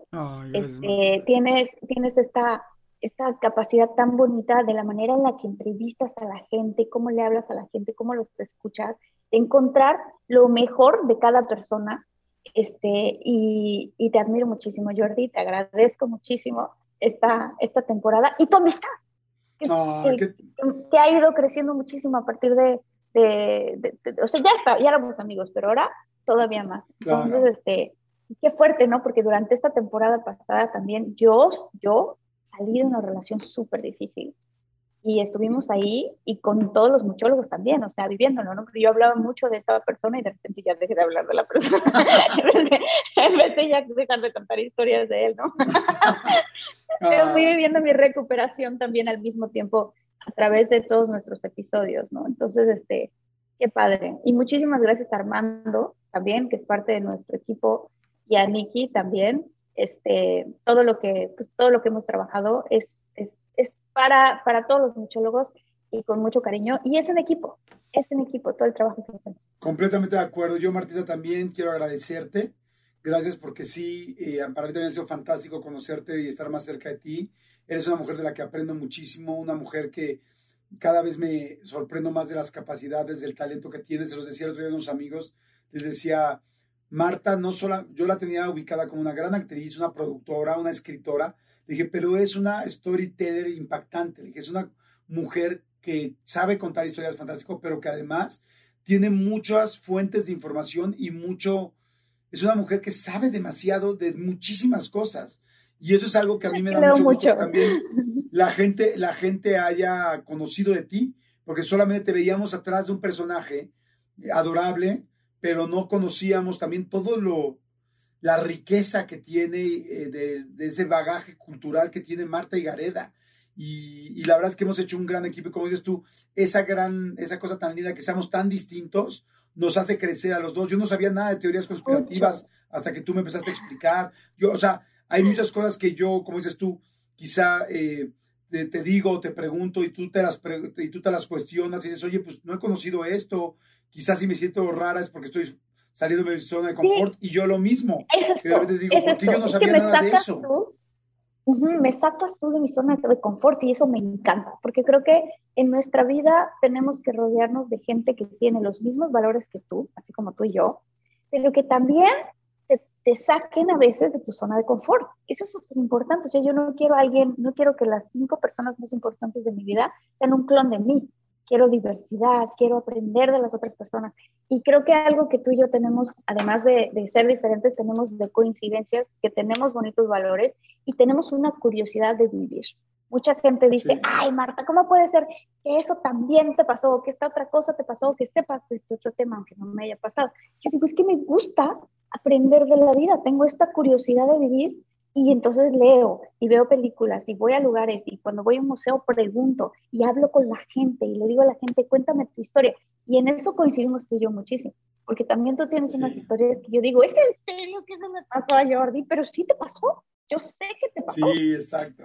este, tienes, tienes esta, esta capacidad tan bonita de la manera en la que entrevistas a la gente, cómo le hablas a la gente, cómo los escuchas, de encontrar lo mejor de cada persona. Este, y, y te admiro muchísimo, Jordi, te agradezco muchísimo esta, esta temporada y tu amistad, que, que ha ido creciendo muchísimo a partir de, de, o sea, ya está, ya éramos amigos, pero ahora todavía más. Entonces, este, qué fuerte, ¿no? Porque durante esta temporada pasada también yo, yo salí de una relación súper difícil y estuvimos ahí y con todos los muchólogos también, o sea, viviéndolo, ¿no? Yo hablaba mucho de esta persona y de repente ya dejé de hablar de la persona, en vez de ya dejar de contar historias de él, ¿no? Pero fui viviendo mi recuperación también al mismo tiempo a través de todos nuestros episodios, ¿no? Entonces, este, qué padre. Y muchísimas gracias a Armando también, que es parte de nuestro equipo, y a Nikki también. Este, todo lo que, pues, todo lo que hemos trabajado es para, para todos los muchólogos y con mucho cariño. Y es en equipo, es en equipo todo el trabajo que hacemos. Completamente de acuerdo. Yo, Martita, también quiero agradecerte. Gracias porque sí, eh, para mí también ha sido fantástico conocerte y estar más cerca de ti. Eres una mujer de la que aprendo muchísimo, una mujer que cada vez me sorprendo más de las capacidades, del talento que tienes. Se los decía el otro día a unos amigos, les decía, Marta, no solo, yo la tenía ubicada como una gran actriz, una productora, una escritora. Le dije, pero es una storyteller impactante. Le dije, es una mujer que sabe contar historias fantásticas, pero que además tiene muchas fuentes de información y mucho, es una mujer que sabe demasiado de muchísimas cosas. Y eso es algo que a mí me da mucho, gusto también la gente, la gente haya conocido de ti, porque solamente te veíamos atrás de un personaje adorable, pero no conocíamos también todo lo, la riqueza que tiene eh, de, ese bagaje cultural que tiene Marta y Gareda. Y, la verdad es que hemos hecho un gran equipo, y como dices tú, esa gran, esa cosa tan linda que seamos tan distintos, nos hace crecer a los dos. Yo no sabía nada de teorías conspirativas hasta que tú me empezaste a explicar. Yo, o sea, hay muchas cosas que yo, como dices tú, quizá eh, te, digo, te pregunto y tú te, las y tú te las cuestionas y dices, oye, pues no he conocido esto, quizás si me siento rara es porque estoy saliendo de mi zona de confort y yo lo mismo. Es eso, te digo, porque yo no sabía nada de eso. me sacas tú de mi zona de confort y eso me encanta, porque creo que en nuestra vida tenemos que rodearnos de gente que tiene los mismos valores que tú, así como tú y yo, pero que también te saquen a veces de tu zona de confort. Eso es súper importante. O sea, yo no quiero a alguien, no quiero que las cinco personas más importantes de mi vida sean un clon de mí. Quiero diversidad, quiero aprender de las otras personas. Y creo que algo que tú y yo tenemos, además de, de ser diferentes, tenemos de coincidencias, que tenemos bonitos valores y tenemos una curiosidad de vivir. Mucha gente dice, ay Marta, ¿cómo puede ser que eso también te pasó, que esta otra cosa te pasó, que sepas de este otro tema, aunque no me haya pasado? Yo digo, es que me gusta aprender de la vida, tengo esta curiosidad de vivir y entonces leo y veo películas y voy a lugares y cuando voy a un museo pregunto y hablo con la gente y le digo a la gente, cuéntame tu historia. Y en eso coincidimos tú y yo muchísimo, porque también tú tienes unas historias que yo digo, ¿es en serio que eso me pasó a Jordi? Pero sí te pasó, yo sé que te pasó. Sí, exacto.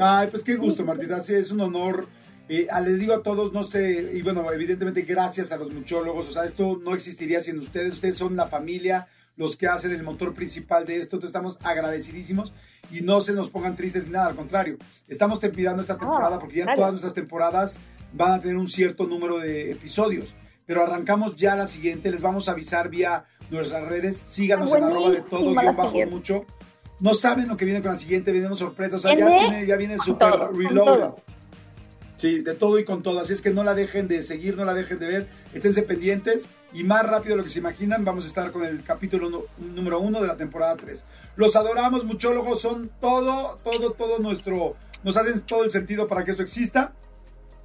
Ay, pues qué gusto, Martita, sí, es un honor. Eh, les digo a todos, no sé, y bueno, evidentemente gracias a los muchólogos, o sea, esto no existiría sin ustedes, ustedes son la familia, los que hacen el motor principal de esto. Entonces estamos agradecidísimos y no se nos pongan tristes ni nada, al contrario. Estamos terminando esta temporada porque ya todas nuestras temporadas van a tener un cierto número de episodios. Pero arrancamos ya la siguiente, les vamos a avisar vía nuestras redes, síganos en arroba de todo, guion bajo mucho. No saben lo que viene con la siguiente, vienen sorpresas, o sea, ya, viene, ya viene super reload. Sí, de todo y con todo. Así es que no la dejen de seguir, no la dejen de ver. Esténse pendientes y más rápido de lo que se imaginan, vamos a estar con el capítulo número uno de la temporada 3. Los adoramos, muchólogos, son todo, todo, todo nuestro. Nos hacen todo el sentido para que esto exista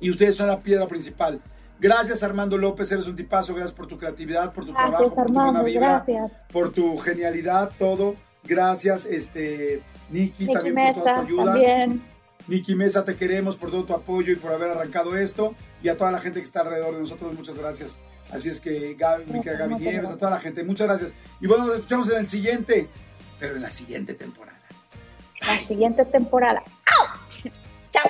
y ustedes son la piedra principal. Gracias Armando López, eres un tipazo, gracias por tu creatividad, por tu Gracias, trabajo, por tu buena Armando, vibra, gracias. por tu genialidad, todo. Gracias, este, Niki, Nicky también por toda Mesa, tu ayuda. también. Niki Mesa, te queremos por todo tu apoyo y por haber arrancado esto. Y a toda la gente que está alrededor de nosotros, muchas gracias. Así es que Gaby, querida Gaby Nieves, a toda la gente, muchas gracias. Y bueno, nos escuchamos en el siguiente, pero en la siguiente temporada. La siguiente temporada. ¡Au! Chao.